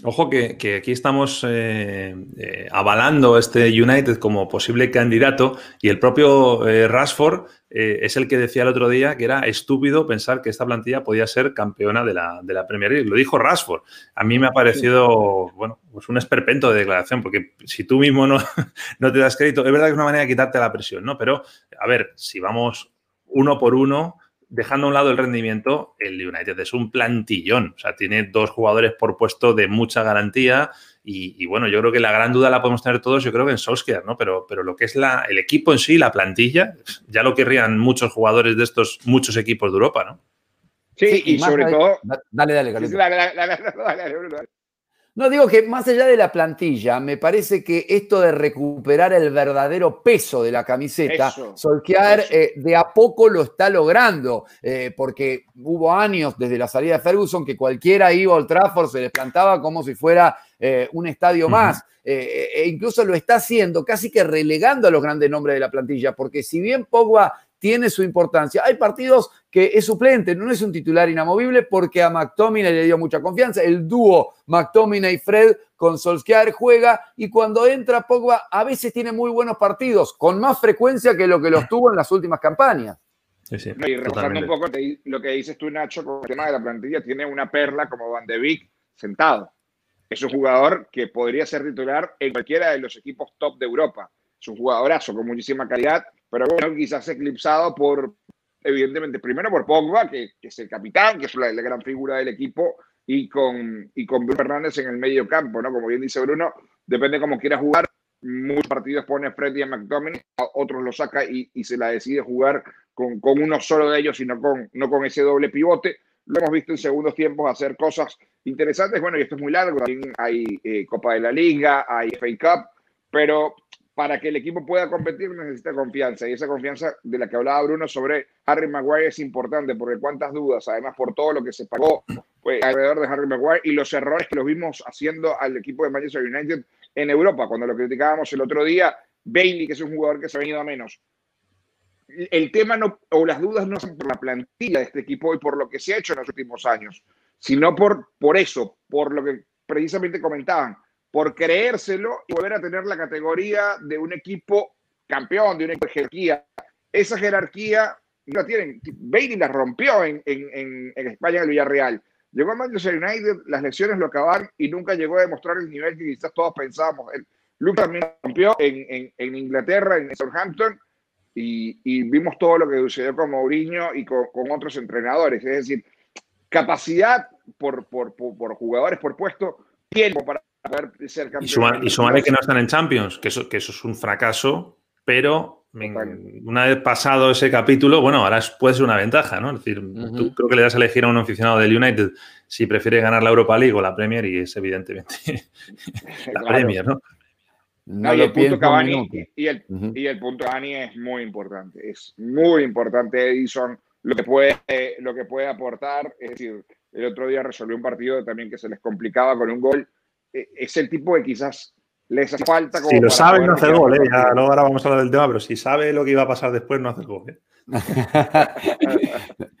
Ojo que, aquí estamos eh, eh, avalando este United como posible candidato y el propio eh, Rashford es el que decía el otro día que era estúpido pensar que esta plantilla podía ser campeona de la, de la Premier League. Lo dijo Rashford. A mí me ha parecido, bueno, pues un esperpento de declaración, porque si tú mismo no, no te das crédito, es verdad que es una manera de quitarte la presión, ¿no? Pero, a ver, si vamos uno por uno, dejando a un lado el rendimiento, el United es un plantillón. O sea, tiene dos jugadores por puesto de mucha garantía. Y, bueno, yo creo que la gran duda la podemos tener todos, yo creo que en Solskjaer, ¿no? Pero, pero lo que es la, el equipo en sí, la plantilla, ya lo querrían muchos jugadores de estos muchos equipos de Europa, ¿no? Sí, y, sobre todo. Dale, dale, dale, dale. No, digo que más allá de la plantilla, me parece que esto de recuperar el verdadero peso de la camiseta, Solskjaer eh, de a poco lo está logrando, eh, porque hubo años desde la salida de Ferguson que cualquiera iba al Trafford, se les plantaba como si fuera eh, un estadio más. e incluso lo está haciendo casi que relegando a los grandes nombres de la plantilla, porque si bien Pogba tiene su importancia. Hay partidos que es suplente, no es un titular inamovible porque a McTominay le dio mucha confianza. El dúo McTominay-Fred con Solskjaer juega y cuando entra Pogba a veces tiene muy buenos partidos, con más frecuencia que lo que los tuvo en las últimas campañas. Sí, sí, y reforzando un poco lo que dices tú, Nacho, con el tema de la plantilla, tiene una perla como Van de Beek sentado. Es un jugador que podría ser titular en cualquiera de los equipos top de Europa. Es un jugadorazo con muchísima calidad pero bueno, quizás eclipsado por, evidentemente, primero por Pogba, que, es el capitán, que es la, gran figura del equipo, y con, y con Bruno Fernández en el medio campo, ¿no? Como bien dice Bruno, depende cómo quiera jugar. Muchos partidos pone Freddy a McDominay, otros lo saca y, y, se la decide jugar con, con, uno solo de ellos y no con, no con ese doble pivote. Lo hemos visto en segundos tiempos hacer cosas interesantes. Bueno, y esto es muy largo. También hay eh, Copa de la Liga, hay FA Cup, pero para que el equipo pueda competir necesita confianza y esa confianza de la que hablaba Bruno sobre Harry Maguire es importante porque cuántas dudas, además por todo lo que se pagó, pues, alrededor de Harry Maguire y los errores que los vimos haciendo al equipo de Manchester United en Europa, cuando lo criticábamos el otro día, Bailey, que es un jugador que se ha venido a menos. El tema no, o las dudas no son por la plantilla de este equipo y por lo que se ha hecho en los últimos años, sino por, por eso, por lo que precisamente comentaban, por creérselo y volver a tener la categoría de un equipo campeón, de una jerarquía. Esa jerarquía no la tienen. Bailey la rompió en, en, en, España, en el Villarreal. Llegó a Manchester United, las lesiones lo acabaron y nunca llegó a demostrar el nivel que quizás todos pensábamos. Luke también rompió en, en, Inglaterra, en Southampton, y, y, vimos todo lo que sucedió con Mourinho y con, otros entrenadores. Es decir, capacidad por, por, por, jugadores por puesto, para poder ser campeón. Y sumarle que no están en Champions, que eso, que eso es un fracaso, pero una vez pasado ese capítulo, bueno, ahora puede ser una ventaja, ¿no? Es decir, tú creo que le das a elegir a un aficionado del United si prefiere ganar la Europa League o la Premier y es evidentemente la Premier, ¿no? No, y, el punto Cavani, y, el, y el punto Cavani es muy importante, es muy importante Edison lo que puede, lo que puede aportar, es decir, el otro día resolvió un partido también que se les complicaba con un gol. Eh, es el tipo de quizás les hace falta. si lo sabe, no hace el gol. ¿eh? Ya, ahora vamos a hablar del tema, pero si sabe lo que iba a pasar después, no hace el gol. ¿eh?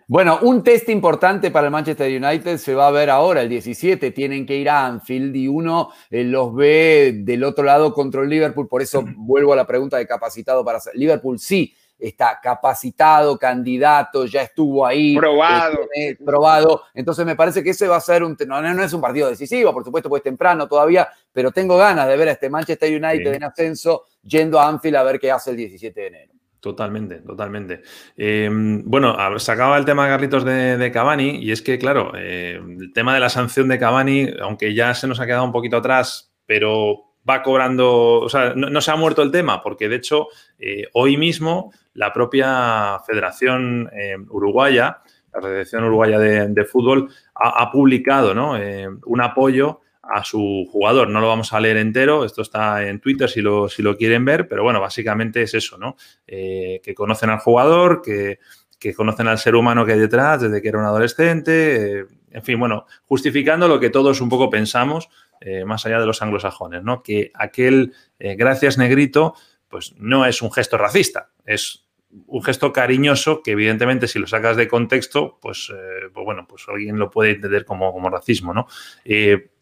bueno, un test importante para el Manchester United se va a ver ahora, el 17. Tienen que ir a Anfield y uno eh, los ve del otro lado contra el Liverpool. Por eso vuelvo a la pregunta de capacitado para hacer. Liverpool sí está capacitado, candidato, ya estuvo ahí. Probado. Este, probado. Entonces me parece que ese va a ser un... No, no es un partido decisivo, por supuesto, pues temprano todavía, pero tengo ganas de ver a este Manchester United en ascenso yendo a Anfield a ver qué hace el 17 de enero. Totalmente, totalmente. Em, bueno, sacaba el tema, Carlitos, de, de Cavani, y es que, claro, eh, el tema de la sanción de Cavani, aunque ya se nos ha quedado un poquito atrás, pero va cobrando, o sea, no, se ha muerto el tema, porque de hecho eh, hoy mismo la propia Federación eh, Uruguaya, la Federación Uruguaya de, Fútbol, ha, publicado ¿no? Eh, un apoyo a su jugador. No lo vamos a leer entero, esto está en Twitter si lo, si lo quieren ver, pero bueno, básicamente es eso, ¿no? que conocen al jugador, que, que, conocen al ser humano que hay detrás desde que era un adolescente, en fin, bueno, justificando lo que todos un poco pensamos eh, más allá de los anglosajones, ¿no? Que aquel eh, gracias negrito, pues no es un gesto racista, es un gesto cariñoso que evidentemente si lo sacas de contexto, pues, eh, pues bueno, pues alguien lo puede entender como, como racismo, ¿no?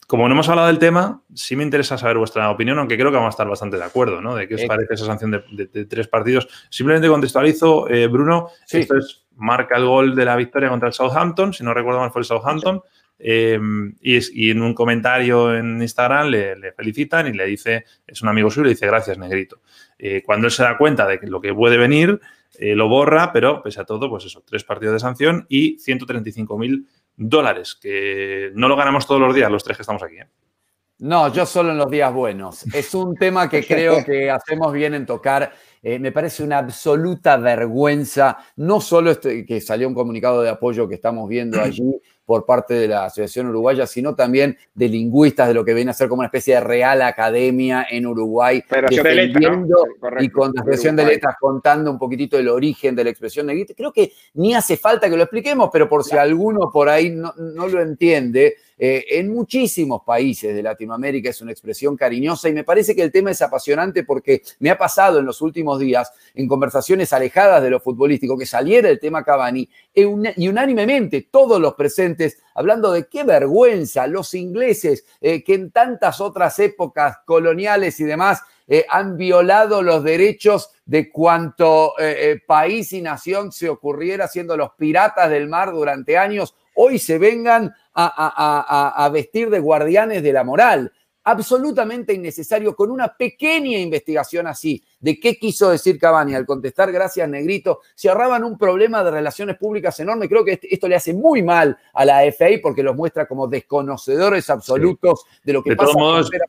como no hemos hablado del tema, sí me interesa saber vuestra opinión, aunque creo que vamos a estar bastante de acuerdo, ¿no? De qué os parece esa sanción de, tres partidos. Simplemente contextualizo, Bruno, esto es, marca el gol de la victoria contra el Southampton, si no recuerdo mal fue el Southampton. Em, y, en un comentario en Instagram le, felicitan y le dice, es un amigo suyo, le dice gracias, negrito. Eh, cuando él se da cuenta de que lo que puede venir, eh, lo borra, pero pese a todo, pues eso, tres partidos de sanción y 135 mil dólares, que no lo ganamos todos los días, los tres que estamos aquí. ¿eh? No, yo solo en los días buenos. Es un tema que creo que hacemos bien en tocar. me parece una absoluta vergüenza, no solo este, que salió un comunicado de apoyo que estamos viendo allí, por parte de la Asociación Uruguaya, sino también de lingüistas, de lo que viene a ser como una especie de real academia en Uruguay, defendiendo y con la expresión de letras contando un poquitito el origen de la expresión negrita. Creo que ni hace falta que lo expliquemos, pero por si alguno por ahí no, no lo entiende, eh, en muchísimos países de Latinoamérica es una expresión cariñosa y me parece que el tema es apasionante porque me ha pasado en los últimos días en conversaciones alejadas de lo futbolístico que saliera el tema Cavani e y unánimemente todos los presentes hablando de qué vergüenza los ingleses eh, que en tantas otras épocas coloniales y demás eh, han violado los derechos de cuanto país y nación se ocurriera siendo los piratas del mar durante años, hoy se vengan a, vestir de guardianes de la moral absolutamente innecesario con una pequeña investigación así de qué quiso decir Cavani al contestar gracias Negrito, se ahorraban un problema de relaciones públicas enorme. Creo que este, esto le hace muy mal a la FA porque los muestra como desconocedores absolutos de lo que pasa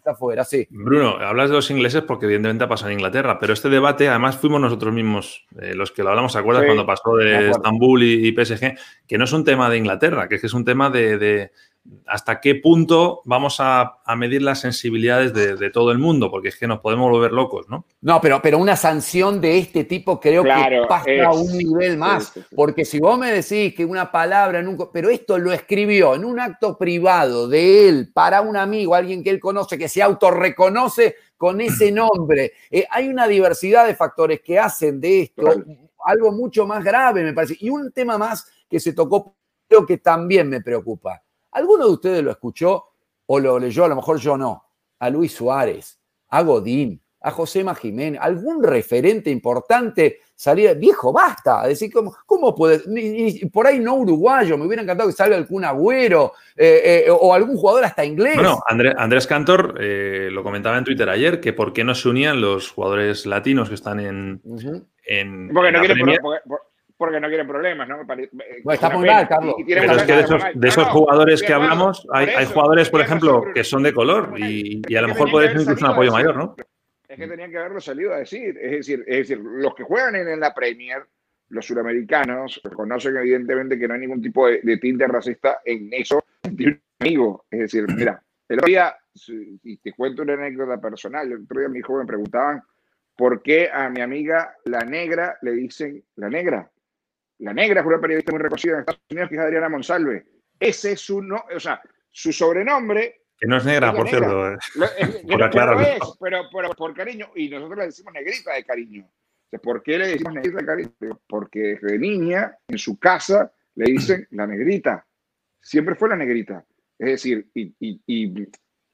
afuera. Sí. Bruno, hablas de los ingleses porque evidentemente ha pasado en Inglaterra, pero este debate además fuimos nosotros mismos eh, los que lo hablamos, ¿te acuerdas? Cuando pasó de Estambul y, PSG, que no es un tema de Inglaterra, que es que es un tema de hasta qué punto vamos a, medir las sensibilidades de, todo el mundo, porque es que nos podemos volver locos, ¿no? No, pero, pero una sanción de este tipo creo que pasa a un nivel más, porque si vos me decís que una palabra, en pero esto lo escribió en un acto privado de él para un amigo, alguien que él conoce, que se autorreconoce con ese nombre, eh, hay una diversidad de factores que hacen de esto algo mucho más grave, me parece. Y un tema más que se tocó, creo que también me preocupa ¿Alguno de ustedes lo escuchó o lo leyó? A lo mejor yo no. A Luis Suárez, a Godín, a José Jiménez, algún referente importante salir, viejo, basta, decir, ¿cómo, cómo puede? por ahí no uruguayo, me hubiera encantado que salga algún agüero eh, eh, o algún jugador hasta inglés. Bueno, Andrés Cantor eh, lo comentaba en Twitter ayer, que por qué no se unían los jugadores latinos que están en. en porque no quieren, porque no quieren problemas, ¿no? Bueno, está muy mal, Carlos. Pero es que de esos, jugadores que hablamos, hay, jugadores, por ejemplo, que son de color y, a lo mejor puede ser incluso un apoyo mayor, ¿no? Es que tenían que haberlo salido a decir. Es decir, es decir los que juegan en, la Premier, los suramericanos, reconocen evidentemente que no hay ningún tipo de, tinte racista en eso de un amigo. Es decir, mira, el otro día, y te cuento una anécdota personal, el otro día mi hijo me preguntaban por qué a mi amiga la negra le dicen la negra la negra es una periodista muy reconocida en Estados Unidos, que es Adriana Monsalve. Ese es su, no, o sea, su sobrenombre. Que no es negra, por cierto. Eh. por pero, pero, por cariño. Y nosotros le decimos negrita de cariño. ¿Por qué le decimos negrita de cariño? Porque de niña, en su casa, le dicen la negrita. Siempre fue la negrita. Es decir, y, y, y,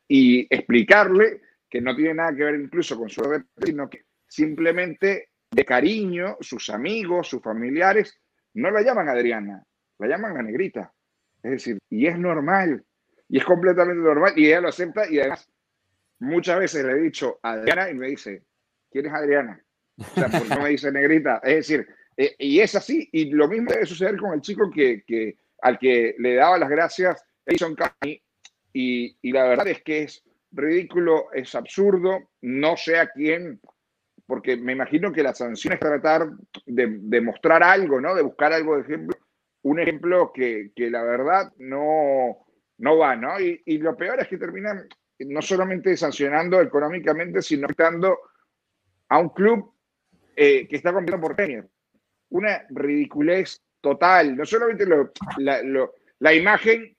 y explicarle que no tiene nada que ver incluso con su sino que simplemente de cariño, sus amigos, sus familiares, no la llaman Adriana, la llaman la negrita. Es decir, y es normal, y es completamente normal, y ella lo acepta, y además muchas veces le he dicho Adriana y me dice, ¿quién es Adriana? O sea, ¿por qué me dice negrita? Es decir, eh, y es así, y lo mismo debe suceder con el chico que, que al que le daba las gracias Edison Cami, y, y la verdad es que es ridículo, es absurdo, no sé a quién porque me imagino que la sanción es tratar de, mostrar algo, ¿no? De buscar algo de ejemplo, un ejemplo que, la verdad no, no va, ¿no? Y, lo peor es que terminan no solamente sancionando económicamente, sino dando a un club eh, que está compitiendo por tenis. Una ridiculez total, no solamente la, la imagen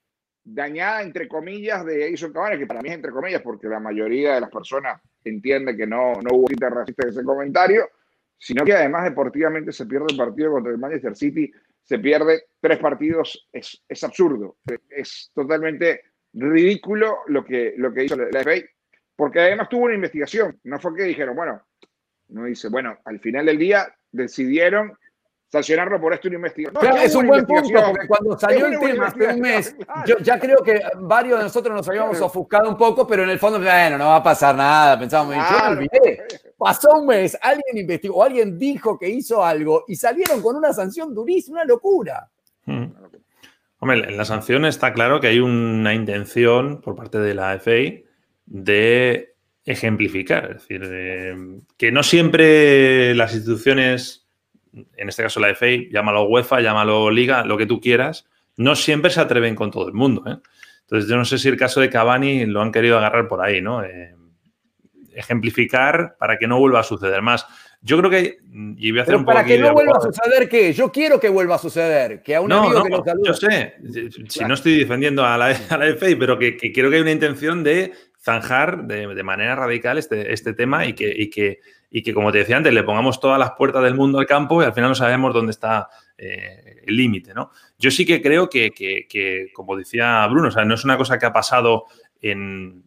dañada, entre comillas, de Edison Cavani, que para mí es entre comillas, porque la mayoría de las personas entiende que no, no hubo cita racista en ese comentario, sino que además deportivamente se pierde el partido contra el Manchester City, se pierde tres partidos, es, es absurdo, es totalmente ridículo lo que, lo que hizo la FA, porque además tuvo una investigación, no fue que dijeron, bueno, no dice, bueno, al final del día decidieron sancionarlo por esto y no claro, es un buen punto, porque cuando salió el tema hace un mes, yo ya creo que varios de nosotros nos habíamos ofuscado un poco, pero en el fondo, bueno, no va a pasar nada, pensábamos, yo me olvidé. Pasó un mes, alguien investigó, alguien dijo que hizo algo y salieron con una sanción durísima, una locura. Hmm. Hombre, en la sanción está claro que hay una intención por parte de la FA de ejemplificar, es decir, que no siempre las instituciones en este caso la FA, llámalo UEFA, llámalo Liga, lo que tú quieras, no siempre se atreven con todo el mundo. ¿eh? Entonces, yo no sé si el caso de Cavani lo han querido agarrar por ahí, ¿no? Eh, ejemplificar para que no vuelva a suceder más. Yo creo que. Y voy a hacer un para que no vuelva a suceder, ¿qué? Yo quiero que vuelva a suceder. Que a un amigo que nos Yo sé, si no estoy defendiendo a la, a la FA, pero que, que, creo que hay una intención de zanjar de, de manera radical este, este tema y que, y que y que, como te decía antes, le pongamos todas las puertas del mundo al campo y al final no sabemos dónde está eh, el límite, ¿no? Yo sí que creo que, como decía Bruno, o sea, no es una cosa que ha pasado en,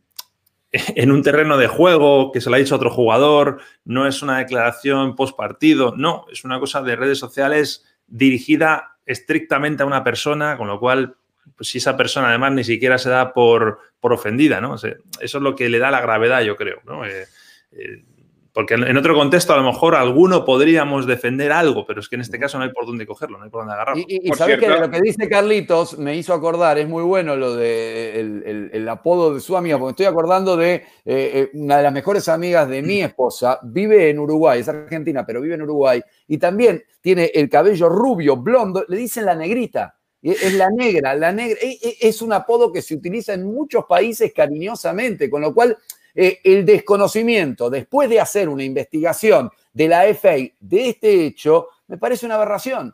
en un terreno de juego que se lo ha dicho otro jugador, no es una declaración post partido, no, es una cosa de redes sociales dirigida estrictamente a una persona, con lo cual, pues si esa persona además ni siquiera se da por, por ofendida, ¿no? eso es lo que le da la gravedad, yo creo, ¿no? Eh, eh, porque en otro contexto, a lo mejor alguno podríamos defender algo, pero es que en este caso no hay por dónde cogerlo, no hay por dónde agarrarlo. Y, sabes que lo que dice Carlitos me hizo acordar, es muy bueno lo de el, apodo de su amiga, porque estoy acordando de eh, eh, una de las mejores amigas de mi esposa, vive en Uruguay, es argentina, pero vive en Uruguay, y también tiene el cabello rubio, blondo, le dicen la negrita. Es la negra, la negra. E, e, es un apodo que se utiliza en muchos países cariñosamente, con lo cual eh, el desconocimiento, después de hacer una investigación de la FA de este hecho, me parece una aberración.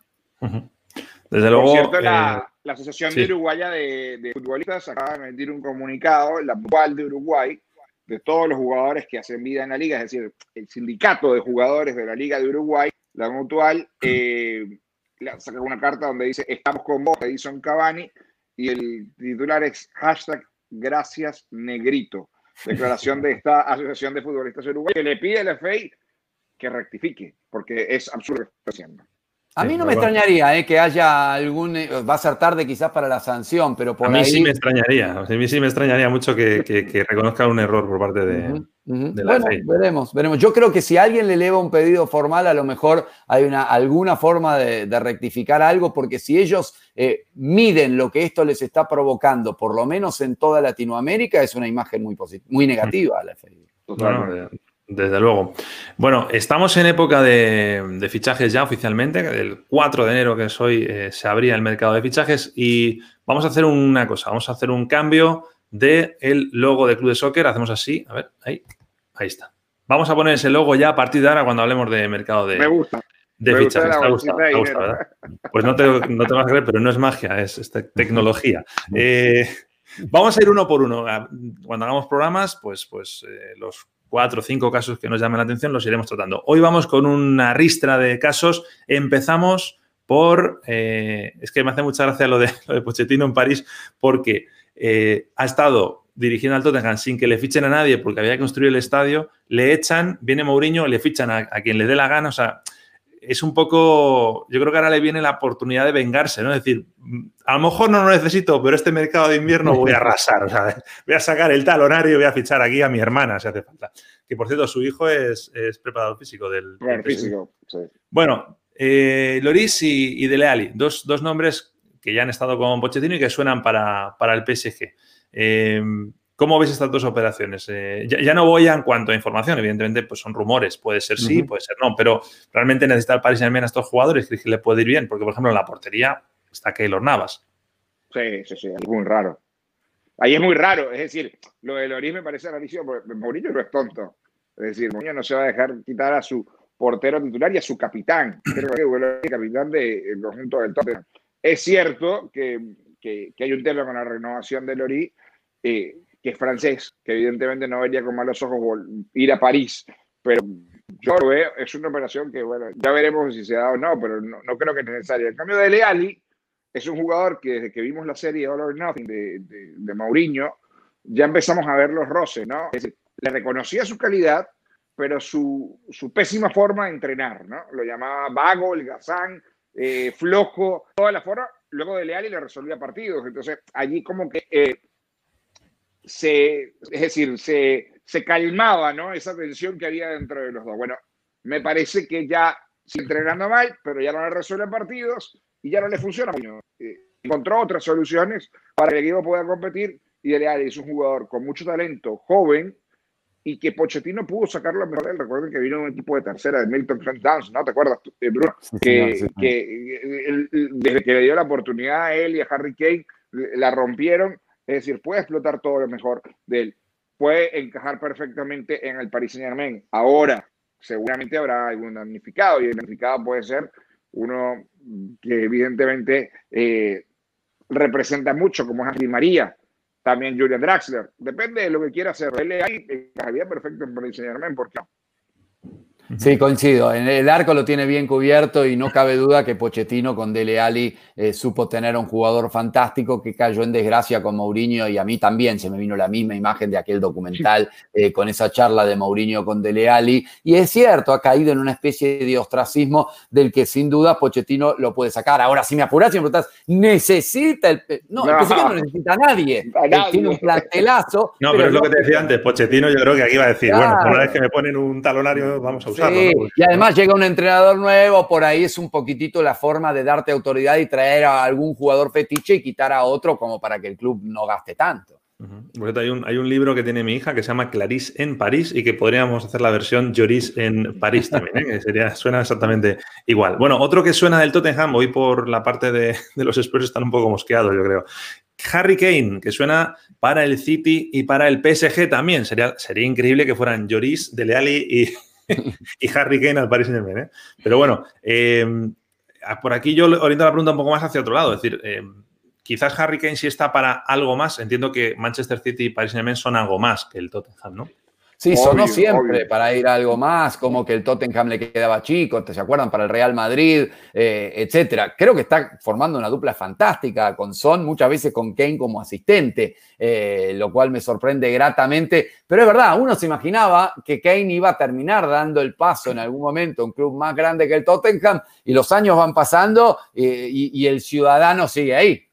Desde luego. Por cierto, la, eh, Asociación de Uruguaya de, Futbolistas acaba de emitir un comunicado, la Mutual de Uruguay, de todos los jugadores que hacen vida en la liga, es decir, el sindicato de jugadores de la Liga de Uruguay, la Mutual, eh, saca una carta donde dice: Estamos con vos, Edison Cavani, y el titular es hashtag gracias negrito. Declaración de esta Asociación de Futbolistas Uruguay que le pide al FA que rectifique, porque es absurdo lo que está haciendo. A mí no me extrañaría eh, que haya algún. Eh, va a ser tarde quizás para la sanción, pero por A mí sí me extrañaría. a mí sí me extrañaría mucho que, que, reconozca un error por parte de, la bueno, veremos, veremos. Yo creo que si alguien le eleva un pedido formal, a lo mejor hay una, alguna forma de, rectificar algo, porque si ellos eh, miden lo que esto les está provocando, por lo menos en toda Latinoamérica, es una imagen muy, muy negativa a la FI. Totalmente. Desde luego. Bueno, estamos en época de, fichajes ya oficialmente. El 4 de enero que soy eh, se abría el mercado de fichajes y vamos a hacer una cosa. Vamos a hacer un cambio del el logo de Club de Soccer. Hacemos así. A ver, ahí. Ahí está. Vamos a poner ese logo ya a partir de ahora cuando hablemos de mercado de, me gusta. de fichajes. te gusta, ¿verdad? Pues no te, no te vas a creer, pero no es magia, es, tecnología. Eh, vamos a ir uno por uno. Cuando hagamos programas, pues, pues eh, los cuatro o cinco casos que nos llamen la atención, los iremos tratando. Hoy vamos con una ristra de casos. Empezamos por. Eh, es que me hace mucha gracia lo de, lo de Pochettino en París, porque eh, ha estado dirigiendo al Tottenham sin que le fichen a nadie porque había que construir el estadio, le echan, viene Mourinho, le fichan a, a quien le dé la gana. O sea, es un poco, yo creo que ahora le viene la oportunidad de vengarse, ¿no? Es decir, a lo mejor no lo necesito, pero este mercado de invierno voy a arrasar, o sea, voy a sacar el talonario y voy a fichar aquí a mi hermana si hace falta. Que por cierto, su hijo es, preparador físico del... físico, sí. Bueno, eh, Loris y, Dele Alli, dos, nombres que ya han estado con Pochettino y que suenan para, para el PSG. Eh, ¿Cómo ves estas dos operaciones? Eh, ya, no voy a en cuanto a información, evidentemente pues son rumores, puede ser sí, puede ser no, pero realmente necesita el Paris Saint-Germain a estos jugadores, que le puede ir bien? Porque, por ejemplo, en la portería está Keylor Navas. Sí, sí, sí, es muy raro. Ahí es muy raro, es decir, lo de Loris me parece rarísimo, porque Mourinho no es tonto. Es decir, Mourinho no se va a dejar quitar a su portero titular y a su capitán, creo que el capitán del conjunto del Tottenham. Es cierto que, que, hay un tema con la renovación de Loris, eh, que es francés, que evidentemente no vería con malos ojos ir a París, pero yo lo veo, es una operación que, bueno, ya veremos si se da o no, pero no, creo que es necesario. En cambio de Leali, es un jugador que desde que vimos la serie All or Nothing de, de, Mourinho, ya empezamos a ver los roces, ¿no? Es decir, le reconocía su calidad, pero su, su, pésima forma de entrenar, ¿no? Lo llamaba vago, el gazán, eh, flojo, toda la forma. Luego de Leali le resolvía partidos. Entonces, allí como que eh, se, es decir, se, se calmaba ¿no? esa tensión que había dentro de los dos. Bueno, me parece que ya se entrenando mal, pero ya no le resuelven partidos y ya no le funciona. Eh, encontró otras soluciones para que el equipo pueda competir y Dele es un jugador con mucho talento, joven, y que Pochettino pudo sacar lo mejor de él. Recuerden que vino un equipo de tercera de Milton Dance, ¿no? ¿Te acuerdas, eh, Bruno? que, que desde que le dio la oportunidad a él y a Harry Kane, la rompieron es decir, puede explotar todo lo mejor de él. Puede encajar perfectamente en el Paris Saint Germain. Ahora, seguramente habrá algún damnificado y el damnificado puede ser uno que evidentemente eh, representa mucho, como es Andy María, también Julian Draxler. Depende de lo que quiera hacer. Él encajaría perfecto en Paris Saint Germain, ¿por qué? Sí, coincido. En el arco lo tiene bien cubierto y no cabe duda que Pochettino con Dele Alli eh, supo tener un jugador fantástico que cayó en desgracia con Mourinho y a mí también se me vino la misma imagen de aquel documental eh, con esa charla de Mourinho con Dele Alli. Y es cierto, ha caído en una especie de ostracismo del que sin duda Pochettino lo puede sacar. Ahora, si me apuras y me preguntas, necesita el. No, el no necesita a nadie. tiene un plantelazo. No, pero, es lo que te decía antes. Pochettino, yo creo que aquí va a decir, bueno, una vez que me ponen un talonario, vamos a y además llega un entrenador nuevo, por ahí es un poquitito la forma de darte autoridad y traer a algún jugador fetiche y quitar a otro como para que el club no gaste tanto. hay, un, hay un libro que tiene mi hija que se llama Clarice en París y que podríamos hacer la versión Lloris en París también, ¿eh? que sería, suena exactamente igual. Bueno, otro que suena del Tottenham, hoy por la parte de, los Spurs están un poco mosqueados, yo creo. Harry Kane, que suena para el City y para el PSG también. Sería, sería increíble que fueran Lloris, Dele Alli y, y Harry Kane al Paris Saint-Germain. ¿eh? Pero bueno, eh, por aquí yo oriento la pregunta un poco más hacia otro lado. Es decir, eh, quizás Harry Kane sí está para algo más. Entiendo que Manchester City y Paris Saint-Germain son algo más que el Tottenham, ¿no? Sí, sonó siempre para ir a algo más, como que el Tottenham le quedaba chico, ¿te se acuerdan? Para el Real Madrid, eh, etcétera. Creo que está formando una dupla fantástica con Son, muchas veces con Kane como asistente, eh, lo cual me sorprende gratamente. Pero es verdad, uno se imaginaba que Kane iba a terminar dando el paso en algún momento a un club más grande que el Tottenham, y los años van pasando eh, y, el ciudadano sigue ahí.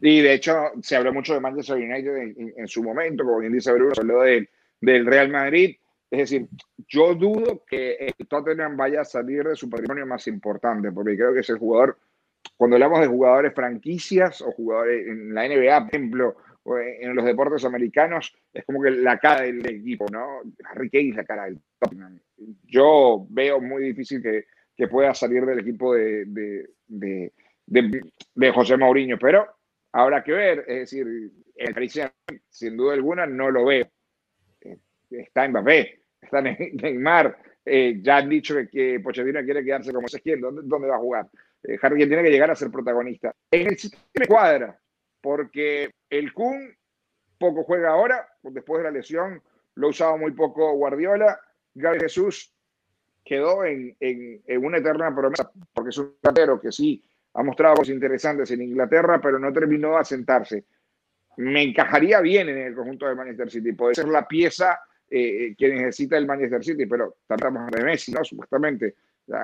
Y de hecho, se habló mucho de Manchester United en, su momento, como bien dice Bruno, se habló de del Real Madrid. Es decir, yo dudo que el Tottenham vaya a salir de su patrimonio más importante, porque creo que es el jugador, cuando hablamos de jugadores franquicias o jugadores en la NBA, por ejemplo, o en los deportes americanos, es como que la cara del equipo, ¿no? Harry Kane la cara del Tottenham. Yo veo muy difícil que, que pueda salir del equipo de, de, de, José Mourinho, pero habrá que ver, es decir, el sin duda alguna no lo veo está Mbappé, está Neymar, eh, ya han dicho que, Pochettino quiere quedarse como se quiere, ¿dónde, ¿dónde, va a jugar? Eh, Harry tiene que llegar a ser protagonista. En el sistema cuadra, porque el Kun poco juega ahora, después de la lesión lo usado muy poco Guardiola, Gaby Jesús quedó en, en, en una eterna promesa, porque es un delantero que sí ha mostrado cosas interesantes en Inglaterra, pero no terminó de asentarse. Me encajaría bien en el conjunto de Manchester City, puede ser la pieza eh, que necesita el Manchester City, pero tratamos de Messi, ¿no? Supuestamente.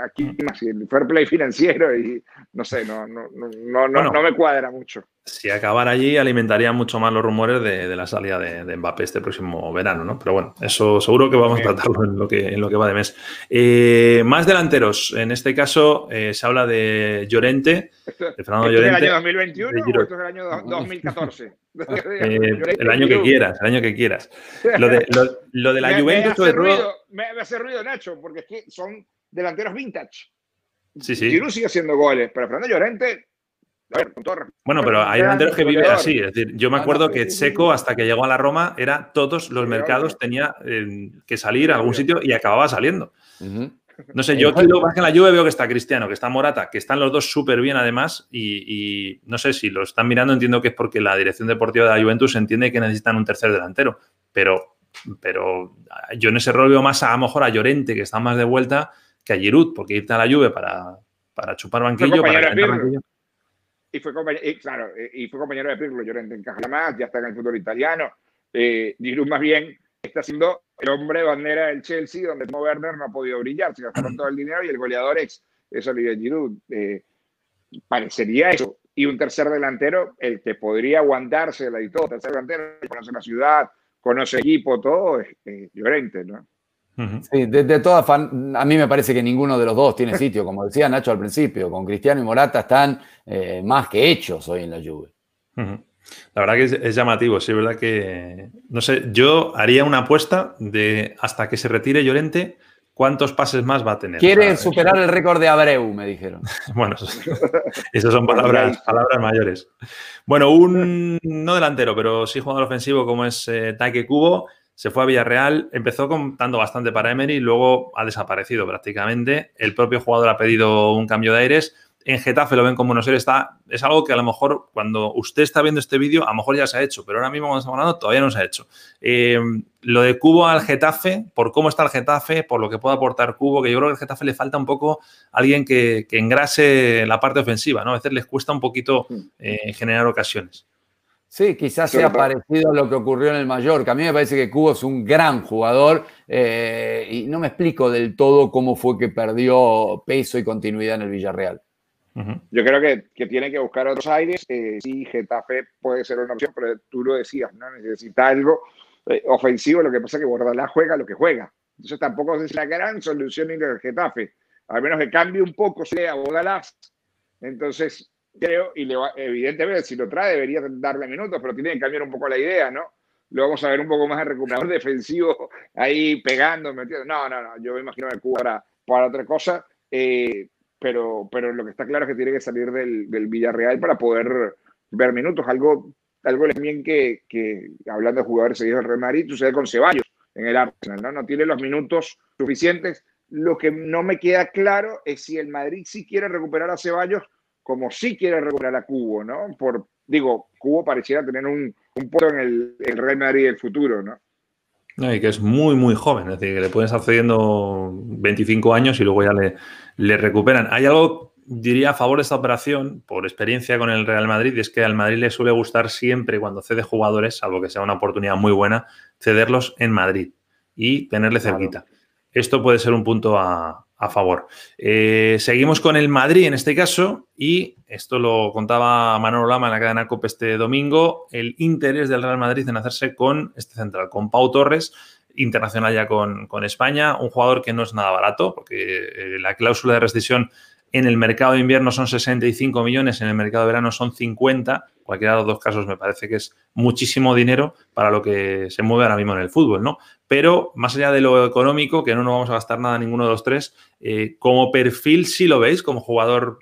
Aquí más el fair play financiero y no sé, no, no, no, no, no me cuadra mucho. Si acabara allí, alimentaría mucho más los rumores de, la salida de, Mbappé este próximo verano, ¿no? Pero bueno, eso seguro que vamos a tratarlo en lo que, en lo que va de mes. Eh, más delanteros, en este caso eh, se habla de Llorente, de Fernando Llorente. ¿Es el año 2021 o esto es el año 2014? Eh, el año que quieras, el año que quieras. Lo de, lo, de la Juventus me hace, ruido, me, hace ruido, Nacho, porque es que son delanteros vintage. Sí, sí. Giroud sigue haciendo goles, pero Fernando Llorente bueno, pero hay delanteros que viven así. Es decir, yo me acuerdo que Seco, hasta que llegó a la Roma, era todos los mercados tenía eh, que salir a algún sitio y acababa saliendo. No sé, yo quiero más que en la lluvia veo que está Cristiano, que está Morata, que están los dos súper bien además y, no sé si lo están mirando, entiendo que es porque la dirección deportiva de la Juventus entiende que necesitan un tercer delantero, pero, pero yo en ese rol veo más a, lo mejor a Llorente, que está más de vuelta, que a Giroud, porque irte a la lluvia para, para chupar banquillo, para banquillo. Y fue, compañero, y, claro, y fue compañero de Pirlo, Llorente encaja más, ya está en el fútbol italiano. Eh, Giroud más bien está siendo el hombre bandera del Chelsea, donde Timo Werner no ha podido brillar, se gastaron todo el dinero y el goleador es, es Olivier Giroud. Eh, parecería eso. Y un tercer delantero, el que podría aguantarse la y todo, tercer delantero, conoce la ciudad, conoce el equipo, todo, es, Llorente, ¿no? Sí, de, todas, a mí me parece que ninguno de los dos tiene sitio, como decía Nacho al principio, con Cristiano y Morata están eh, más que hechos hoy en la lluvia. La verdad que es, llamativo, sí, es verdad que, no sé, yo haría una apuesta de hasta que se retire Llorente, ¿cuántos pases más va a tener? Quiere superar el récord de Abreu, me dijeron. bueno, esas son palabras, palabras mayores. Bueno, un no delantero, pero sí jugador ofensivo como es eh, Taike Cubo, se fue a Villarreal, empezó contando bastante para Emery, luego ha desaparecido prácticamente. El propio jugador ha pedido un cambio de aires en Getafe lo ven como no ser, está, es algo que a lo mejor cuando usted está viendo este vídeo, a lo mejor ya se ha hecho, pero ahora mismo cuando estamos hablando todavía no se ha hecho. Eh, lo de Cubo al Getafe, por cómo está el Getafe, por lo que puede aportar Cubo, que yo creo que al Getafe le falta un poco alguien que, engrase la parte ofensiva, ¿no? A veces les cuesta un poquito eh, generar ocasiones. Sí, quizás sea parecido a lo que ocurrió en el Mallorca. A mí me parece que Cubo es un gran jugador eh, y no me explico del todo cómo fue que perdió peso y continuidad en el Villarreal. Yo creo que, tiene que buscar otros aires. Eh, sí, Getafe puede ser una opción, pero tú lo decías, ¿no? Necesita algo eh, ofensivo. Lo que pasa es que Bordalás juega lo que juega. Entonces tampoco es la gran solución al Getafe. A menos que cambie un poco, sea Bordalás. Entonces, creo, y evidentemente si lo trae debería darle minutos, pero tiene que cambiar un poco la idea, ¿no? Lo vamos a ver un poco más recuperador defensivo ahí pegando, metiendo. No, no, no, yo me imagino que Cuba para, para otra cosa, eh, pero, pero lo que está claro es que tiene que salir del, del Villarreal para poder ver minutos, algo, algo también que, que hablando de jugadores seguidos del Real Madrid, sucede con Ceballos en el Arsenal, ¿no? No tiene los minutos suficientes. Lo que no me queda claro es si el Madrid sí quiere recuperar a Ceballos como sí quiere recuperar a Cubo, ¿no? Por, digo, Cubo pareciera tener un, un puesto en el, el, Real Madrid del futuro, ¿no? No, y que es muy, muy joven, es decir, que le pueden estar cediendo 25 años y luego ya le, le recuperan. Hay algo, diría, a favor de esta operación, por experiencia con el Real Madrid, y es que al Madrid le suele gustar siempre cuando cede jugadores, salvo que sea una oportunidad muy buena, cederlos en Madrid y tenerle cerquita. Esto puede ser un punto a, a favor. Eh, seguimos con el Madrid en este caso y esto lo contaba Manolo Lama en la cadena COP este domingo, el interés del Real Madrid en hacerse con este central, con Pau Torres, internacional ya con, con España, un jugador que no es nada barato porque eh, la cláusula de rescisión en el mercado de invierno son 65 millones, en el mercado de verano son 50. Cualquiera de los dos casos me parece que es muchísimo dinero para lo que se mueve ahora mismo en el fútbol, ¿no? Pero más allá de lo económico, que no nos vamos a gastar nada ninguno de los tres, eh, como perfil sí lo veis, como jugador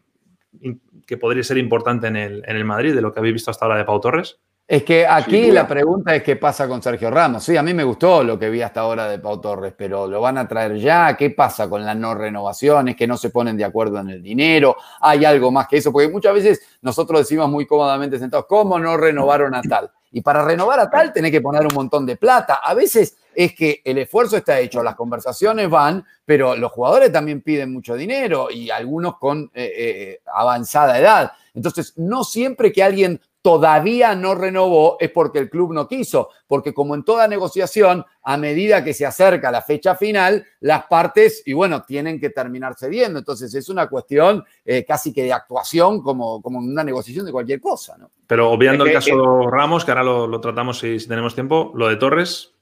que podría ser importante en el, en el Madrid, de lo que habéis visto hasta ahora de Pau Torres. Es que aquí la pregunta es qué pasa con Sergio Ramos. Sí, a mí me gustó lo que vi hasta ahora de Pau Torres, pero ¿lo van a traer ya? ¿Qué pasa con las no renovaciones? ¿Que no se ponen de acuerdo en el dinero? ¿Hay algo más que eso? Porque muchas veces nosotros decimos muy cómodamente sentados, ¿cómo no renovaron a tal? Y para renovar a tal tenés que poner un montón de plata. A veces es que el esfuerzo está hecho, las conversaciones van, pero los jugadores también piden mucho dinero y algunos con eh, eh, avanzada edad. Entonces, no siempre que alguien todavía no renovó es porque el club no quiso, porque como en toda negociación, a medida que se acerca la fecha final, las partes, y bueno, tienen que terminar cediendo. Entonces es una cuestión eh, casi que de actuación como, como en una negociación de cualquier cosa. ¿no? Pero obviando el caso Ramos, que ahora lo, lo tratamos si, si, tenemos tiempo, lo de Torres.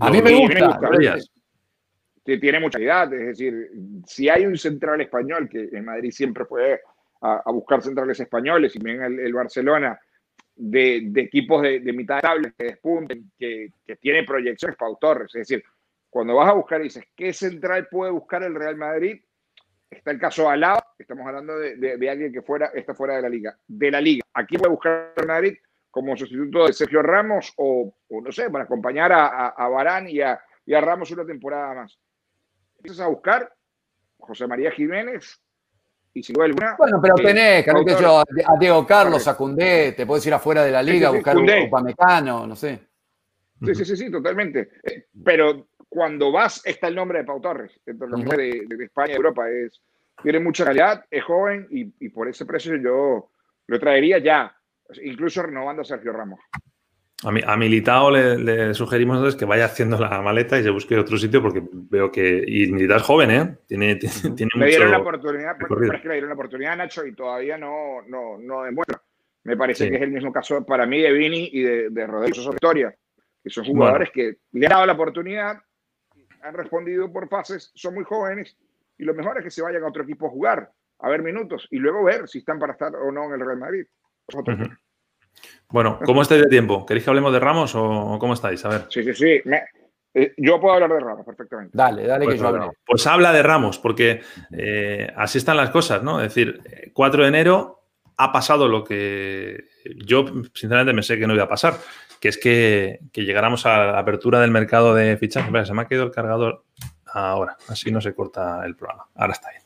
A mí me gusta. Tiene mucha calidad, es decir, si hay un central español, que en Madrid siempre fue a, a buscar centrales españoles, y bien el, el Barcelona de, equipos de, mitad de tabla que despunten, que, que tiene proyecciones para Torres. Es decir, cuando vas a buscar y dices, ¿qué central puede buscar el Real Madrid? Está el caso Alaba, estamos hablando de, de, alguien que fuera, está fuera de la liga. De la liga, ¿aquí puede buscar el Madrid como sustituto de Sergio Ramos o, o no sé, para acompañar a, a, a Barán y a, y a Ramos una temporada más? Empiezas a buscar José María Jiménez, y si no alguna. Bueno, pero tenés, que yo, a Diego Carlos, a Cundé, te puedes ir afuera de la liga sí, sí, sí, a buscar Cundé. un Upamecano, no sé. Sí, sí, sí, sí, totalmente. Eh, pero cuando vas, está el nombre de Pau Torres, del nombre de, de, España y Europa. Es, tiene mucha calidad, es joven y, y por ese precio yo lo traería ya, incluso renovando a Sergio Ramos. A, mi, a Militao le, le, sugerimos entonces que vaya haciendo la maleta y se busque otro sitio porque veo que. Y Militao es joven, ¿eh? Tiene, tiene, tiene le dieron la oportunidad, pero es que le dieron la oportunidad a Nacho y todavía no, no, no demuestra. Me parece sí. que es el mismo caso para mí de Vini y de, de Rodrigo Victoria, que son jugadores bueno. que le han dado la oportunidad, han respondido por fases, son muy jóvenes y lo mejor es que se vayan a otro equipo a jugar, a ver minutos y luego ver si están para estar o no en el Real Madrid. Uh -huh. Bueno, ¿cómo estáis de tiempo? ¿Queréis que hablemos de Ramos o cómo estáis? A ver. Sí, sí, sí. Me, eh, yo puedo hablar de Ramos perfectamente. Dale, dale pues, que yo hable. Pues habla de Ramos, porque eh, así están las cosas, ¿no? Es decir, 4 de enero ha pasado lo que yo, sinceramente, me sé que no iba a pasar, que es que, que llegáramos a la apertura del mercado de fichajes. Mira, se me ha quedado el cargador ahora, así no se corta el programa. Ahora está bien.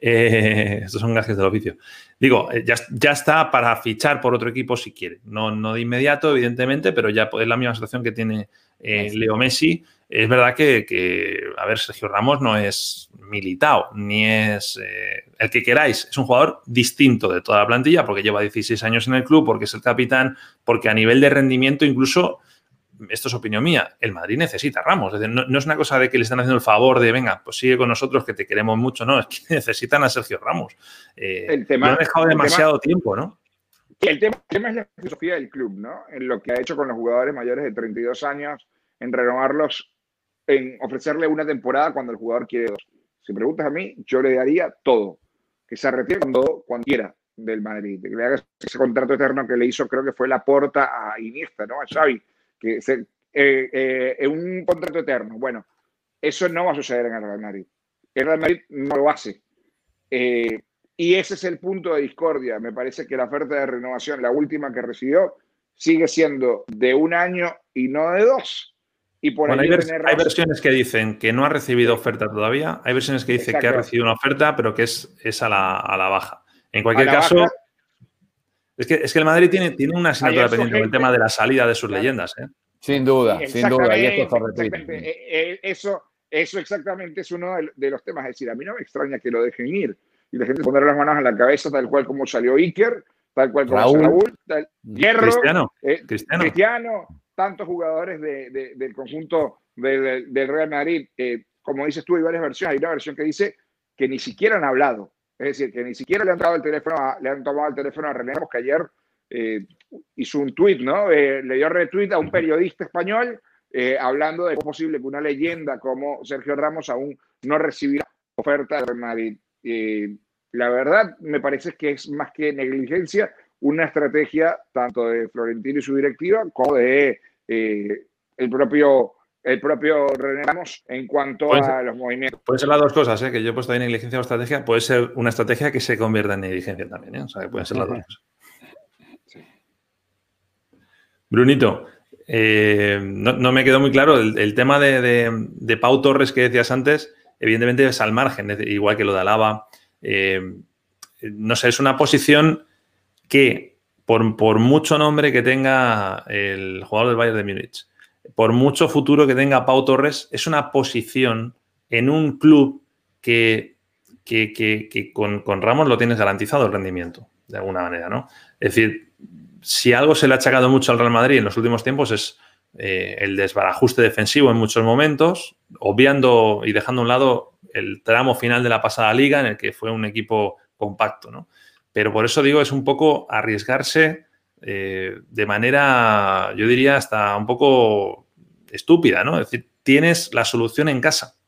Eh, estos son gajes del oficio. Digo, eh, ya, ya, está para fichar por otro equipo si quiere. No, no de inmediato, evidentemente, pero ya es la misma situación que tiene eh, Leo Messi. Es verdad que, que, a ver, Sergio Ramos no es militado, ni es eh, el que queráis. Es un jugador distinto de toda la plantilla porque lleva 16 años en el club, porque es el capitán, porque a nivel de rendimiento incluso esto es opinión mía, el Madrid necesita a Ramos. Es decir, no, no, es una cosa de que le están haciendo el favor de, venga, pues sigue con nosotros que te queremos mucho, no, es que necesitan a Sergio Ramos. Eh, el tema, lo han dejado demasiado tema, tiempo, ¿no? El tema, el tema, es la filosofía del club, ¿no? En lo que ha hecho con los jugadores mayores de 32 años, en renovarlos, en ofrecerle una temporada cuando el jugador quiere dos. Si preguntas a mí, yo le daría todo. Que se retire cuando, cuando quiera. del Madrid, que le haga ese contrato eterno que le hizo, creo que fue la porta a Iniesta, ¿no? A Xavi, que se, eh, eh, un contrato eterno. Bueno, eso no va a suceder en el Real Madrid. El Real Madrid no lo hace. Eh, y ese es el punto de discordia. Me parece que la oferta de renovación, la última que recibió, sigue siendo de un año y no de dos. Y por hay, versiones que dicen que no ha recibido oferta todavía, hay versiones que dicen que ha recibido una oferta, pero que es, es a, la, baja. En cualquier caso, es, que, es que el Madrid tiene, tiene una asignatura pendiente con el tema de la salida de sus leyendas. ¿eh? Sin duda, sin duda. Y esto eh, eh, eso, eso exactamente es uno de los temas. Es decir, a mí no me extraña que lo dejen ir y la gente poner las manos en la cabeza, tal cual como salió Iker, tal cual como Raúl, Raúl tal, Hierro, Cristiano, Cristiano. Cristiano tantos jugadores del conjunto del Real Madrid. como dices tú, hay varias versiones. Hay una versión que dice que ni siquiera han hablado. Es decir, que ni siquiera le han, dado el teléfono le han tomado el teléfono a René que ayer eh, hizo un tweet, ¿no? Eh, le dio retweet a un periodista español eh, hablando de cómo es posible que una leyenda como Sergio Ramos aún no recibiera oferta Real Madrid. la verdad, me parece que es más que negligencia, una estrategia tanto de Florentino y su directiva como de el propio el propio René Ramos en cuanto a los movimientos. Pueden ser las dos cosas, ¿eh? que yo he puesto ahí negligencia o estrategia, puede ser una estrategia que se convierta en negligencia también, ¿eh? o sea, que pueden ser las dos cosas. Brunito, no, me quedó muy claro el, tema de, Pau Torres que decías antes, evidentemente es al margen, igual que lo de Alaba. no sé, es una posición que por, mucho nombre que tenga el jugador del Bayern de Múnich, por mucho futuro que tenga Pau Torres, es una posición en un club que, que, con, Ramos lo tienes garantizado el rendimiento, de alguna manera, ¿no? Es decir, si algo se le ha achacado mucho al Real Madrid en los últimos tiempos es eh, el desbarajuste defensivo en muchos momentos, obviando y dejando a un lado el tramo final de la pasada liga en el que fue un equipo compacto, ¿no? Pero por eso digo, es un poco arriesgarse eh, de manera, yo diría, hasta un poco estúpida, ¿no? Es decir, tienes la solución en casa.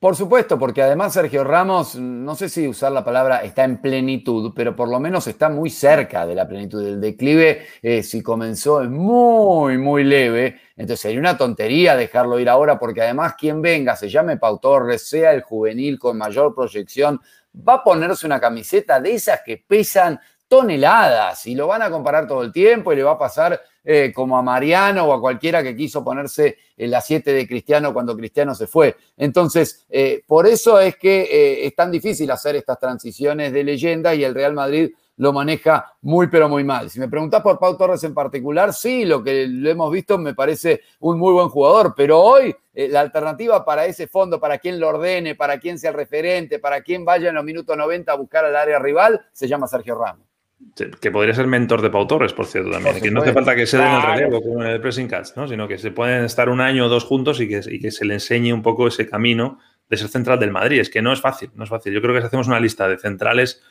Por supuesto, porque además Sergio Ramos, no sé si usar la palabra está en plenitud, pero por lo menos está muy cerca de la plenitud. del declive, eh, si comenzó, es muy, muy leve. Entonces sería una tontería dejarlo ir ahora, porque además quien venga, se llame Pau Torres, sea el juvenil con mayor proyección, va a ponerse una camiseta de esas que pesan toneladas y lo van a comparar todo el tiempo y le va a pasar eh, como a Mariano o a cualquiera que quiso ponerse en la 7 de Cristiano cuando Cristiano se fue. Entonces, eh, por eso es que eh, es tan difícil hacer estas transiciones de leyenda y el Real Madrid lo maneja muy, pero muy mal. Si me preguntás por Pau Torres en particular, sí, lo que lo hemos visto me parece un muy buen jugador, pero hoy la alternativa para ese fondo, para quien lo ordene, para quien sea el referente, para quien vaya en los minutos 90 a buscar al área rival, se llama Sergio Ramos. Que podría ser mentor de Pau Torres, por cierto, también. que no hace falta que se den el relevo como en el pressing catch, ¿no? sino que se pueden estar un año o dos juntos y que, y que se le enseñe un poco ese camino de ser central del Madrid. Es que no es fácil, no es fácil. Yo creo que si hacemos una lista de centrales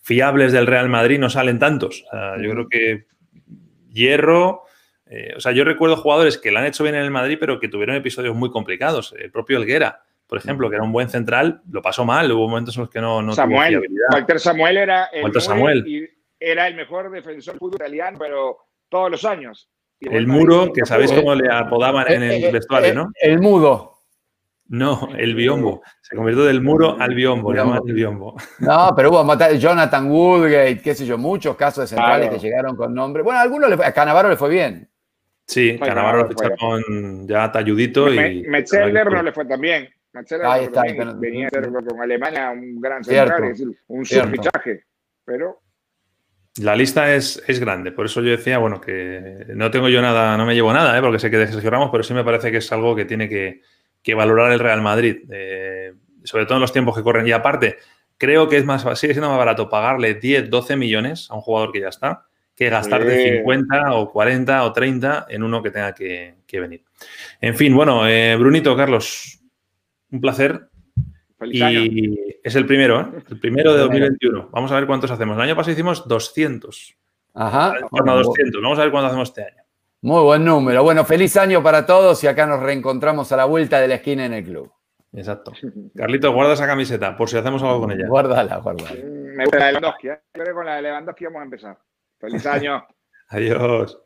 fiables del Real Madrid no salen tantos. yo creo que Hierro, eh, o sea, yo recuerdo jugadores que lo han hecho bien en el Madrid, pero que tuvieron episodios muy complicados. El propio Elguera, por ejemplo, que era un buen central, lo pasó mal, hubo momentos en los que no, no Samuel, Walter Samuel era el, Walter Samuel. Y era el mejor defensor del fútbol italiano, pero todos los años. el muro, que sabéis cómo le apodaban en el vestuario, ¿no? El mudo. No, el biombo. Se convirtió del muro al biombo, el biombo. No, pero hubo Jonathan Woodgate, qué sé yo, muchos casos de centrales que llegaron con nombre. Bueno, a algunos le fue, a Canavaro le fue bien. Sí, Canavaro lo ficharon ya talludito y. Metzeler no le fue tan bien. Ahí está, venía a ser con Alemania un gran central, es decir, un subfichaje. Pero la lista es, es, grande, por eso yo decía, bueno, que no tengo yo nada, no me llevo nada, ¿eh? porque sé que de Sergio Ramos, pero sí me parece que es algo que tiene que, que valorar el Real Madrid, eh, sobre todo en los tiempos que corren. Y aparte, creo que es más, sigue siendo más barato pagarle 10, 12 millones a un jugador que ya está, que gastarte 50 o 40 o 30 en uno que tenga que, venir. En fin, bueno, eh, Brunito, Carlos, un placer. Y es el primero, ¿eh? el primero de 2021. Vamos a ver cuántos hacemos. El año pasado hicimos 200. Ajá. 200. Vamos a ver cuántos hacemos este año. Muy buen número. Bueno, feliz año para todos y acá nos reencontramos a la vuelta de la esquina en el club. Exacto. Carlitos, guarda esa camiseta por si hacemos algo con ella. Guárdala, guárdala. me gusta la de Lewandowski. ¿eh? Creo que con la de Lewandowski vamos a empezar. Feliz año. Adiós.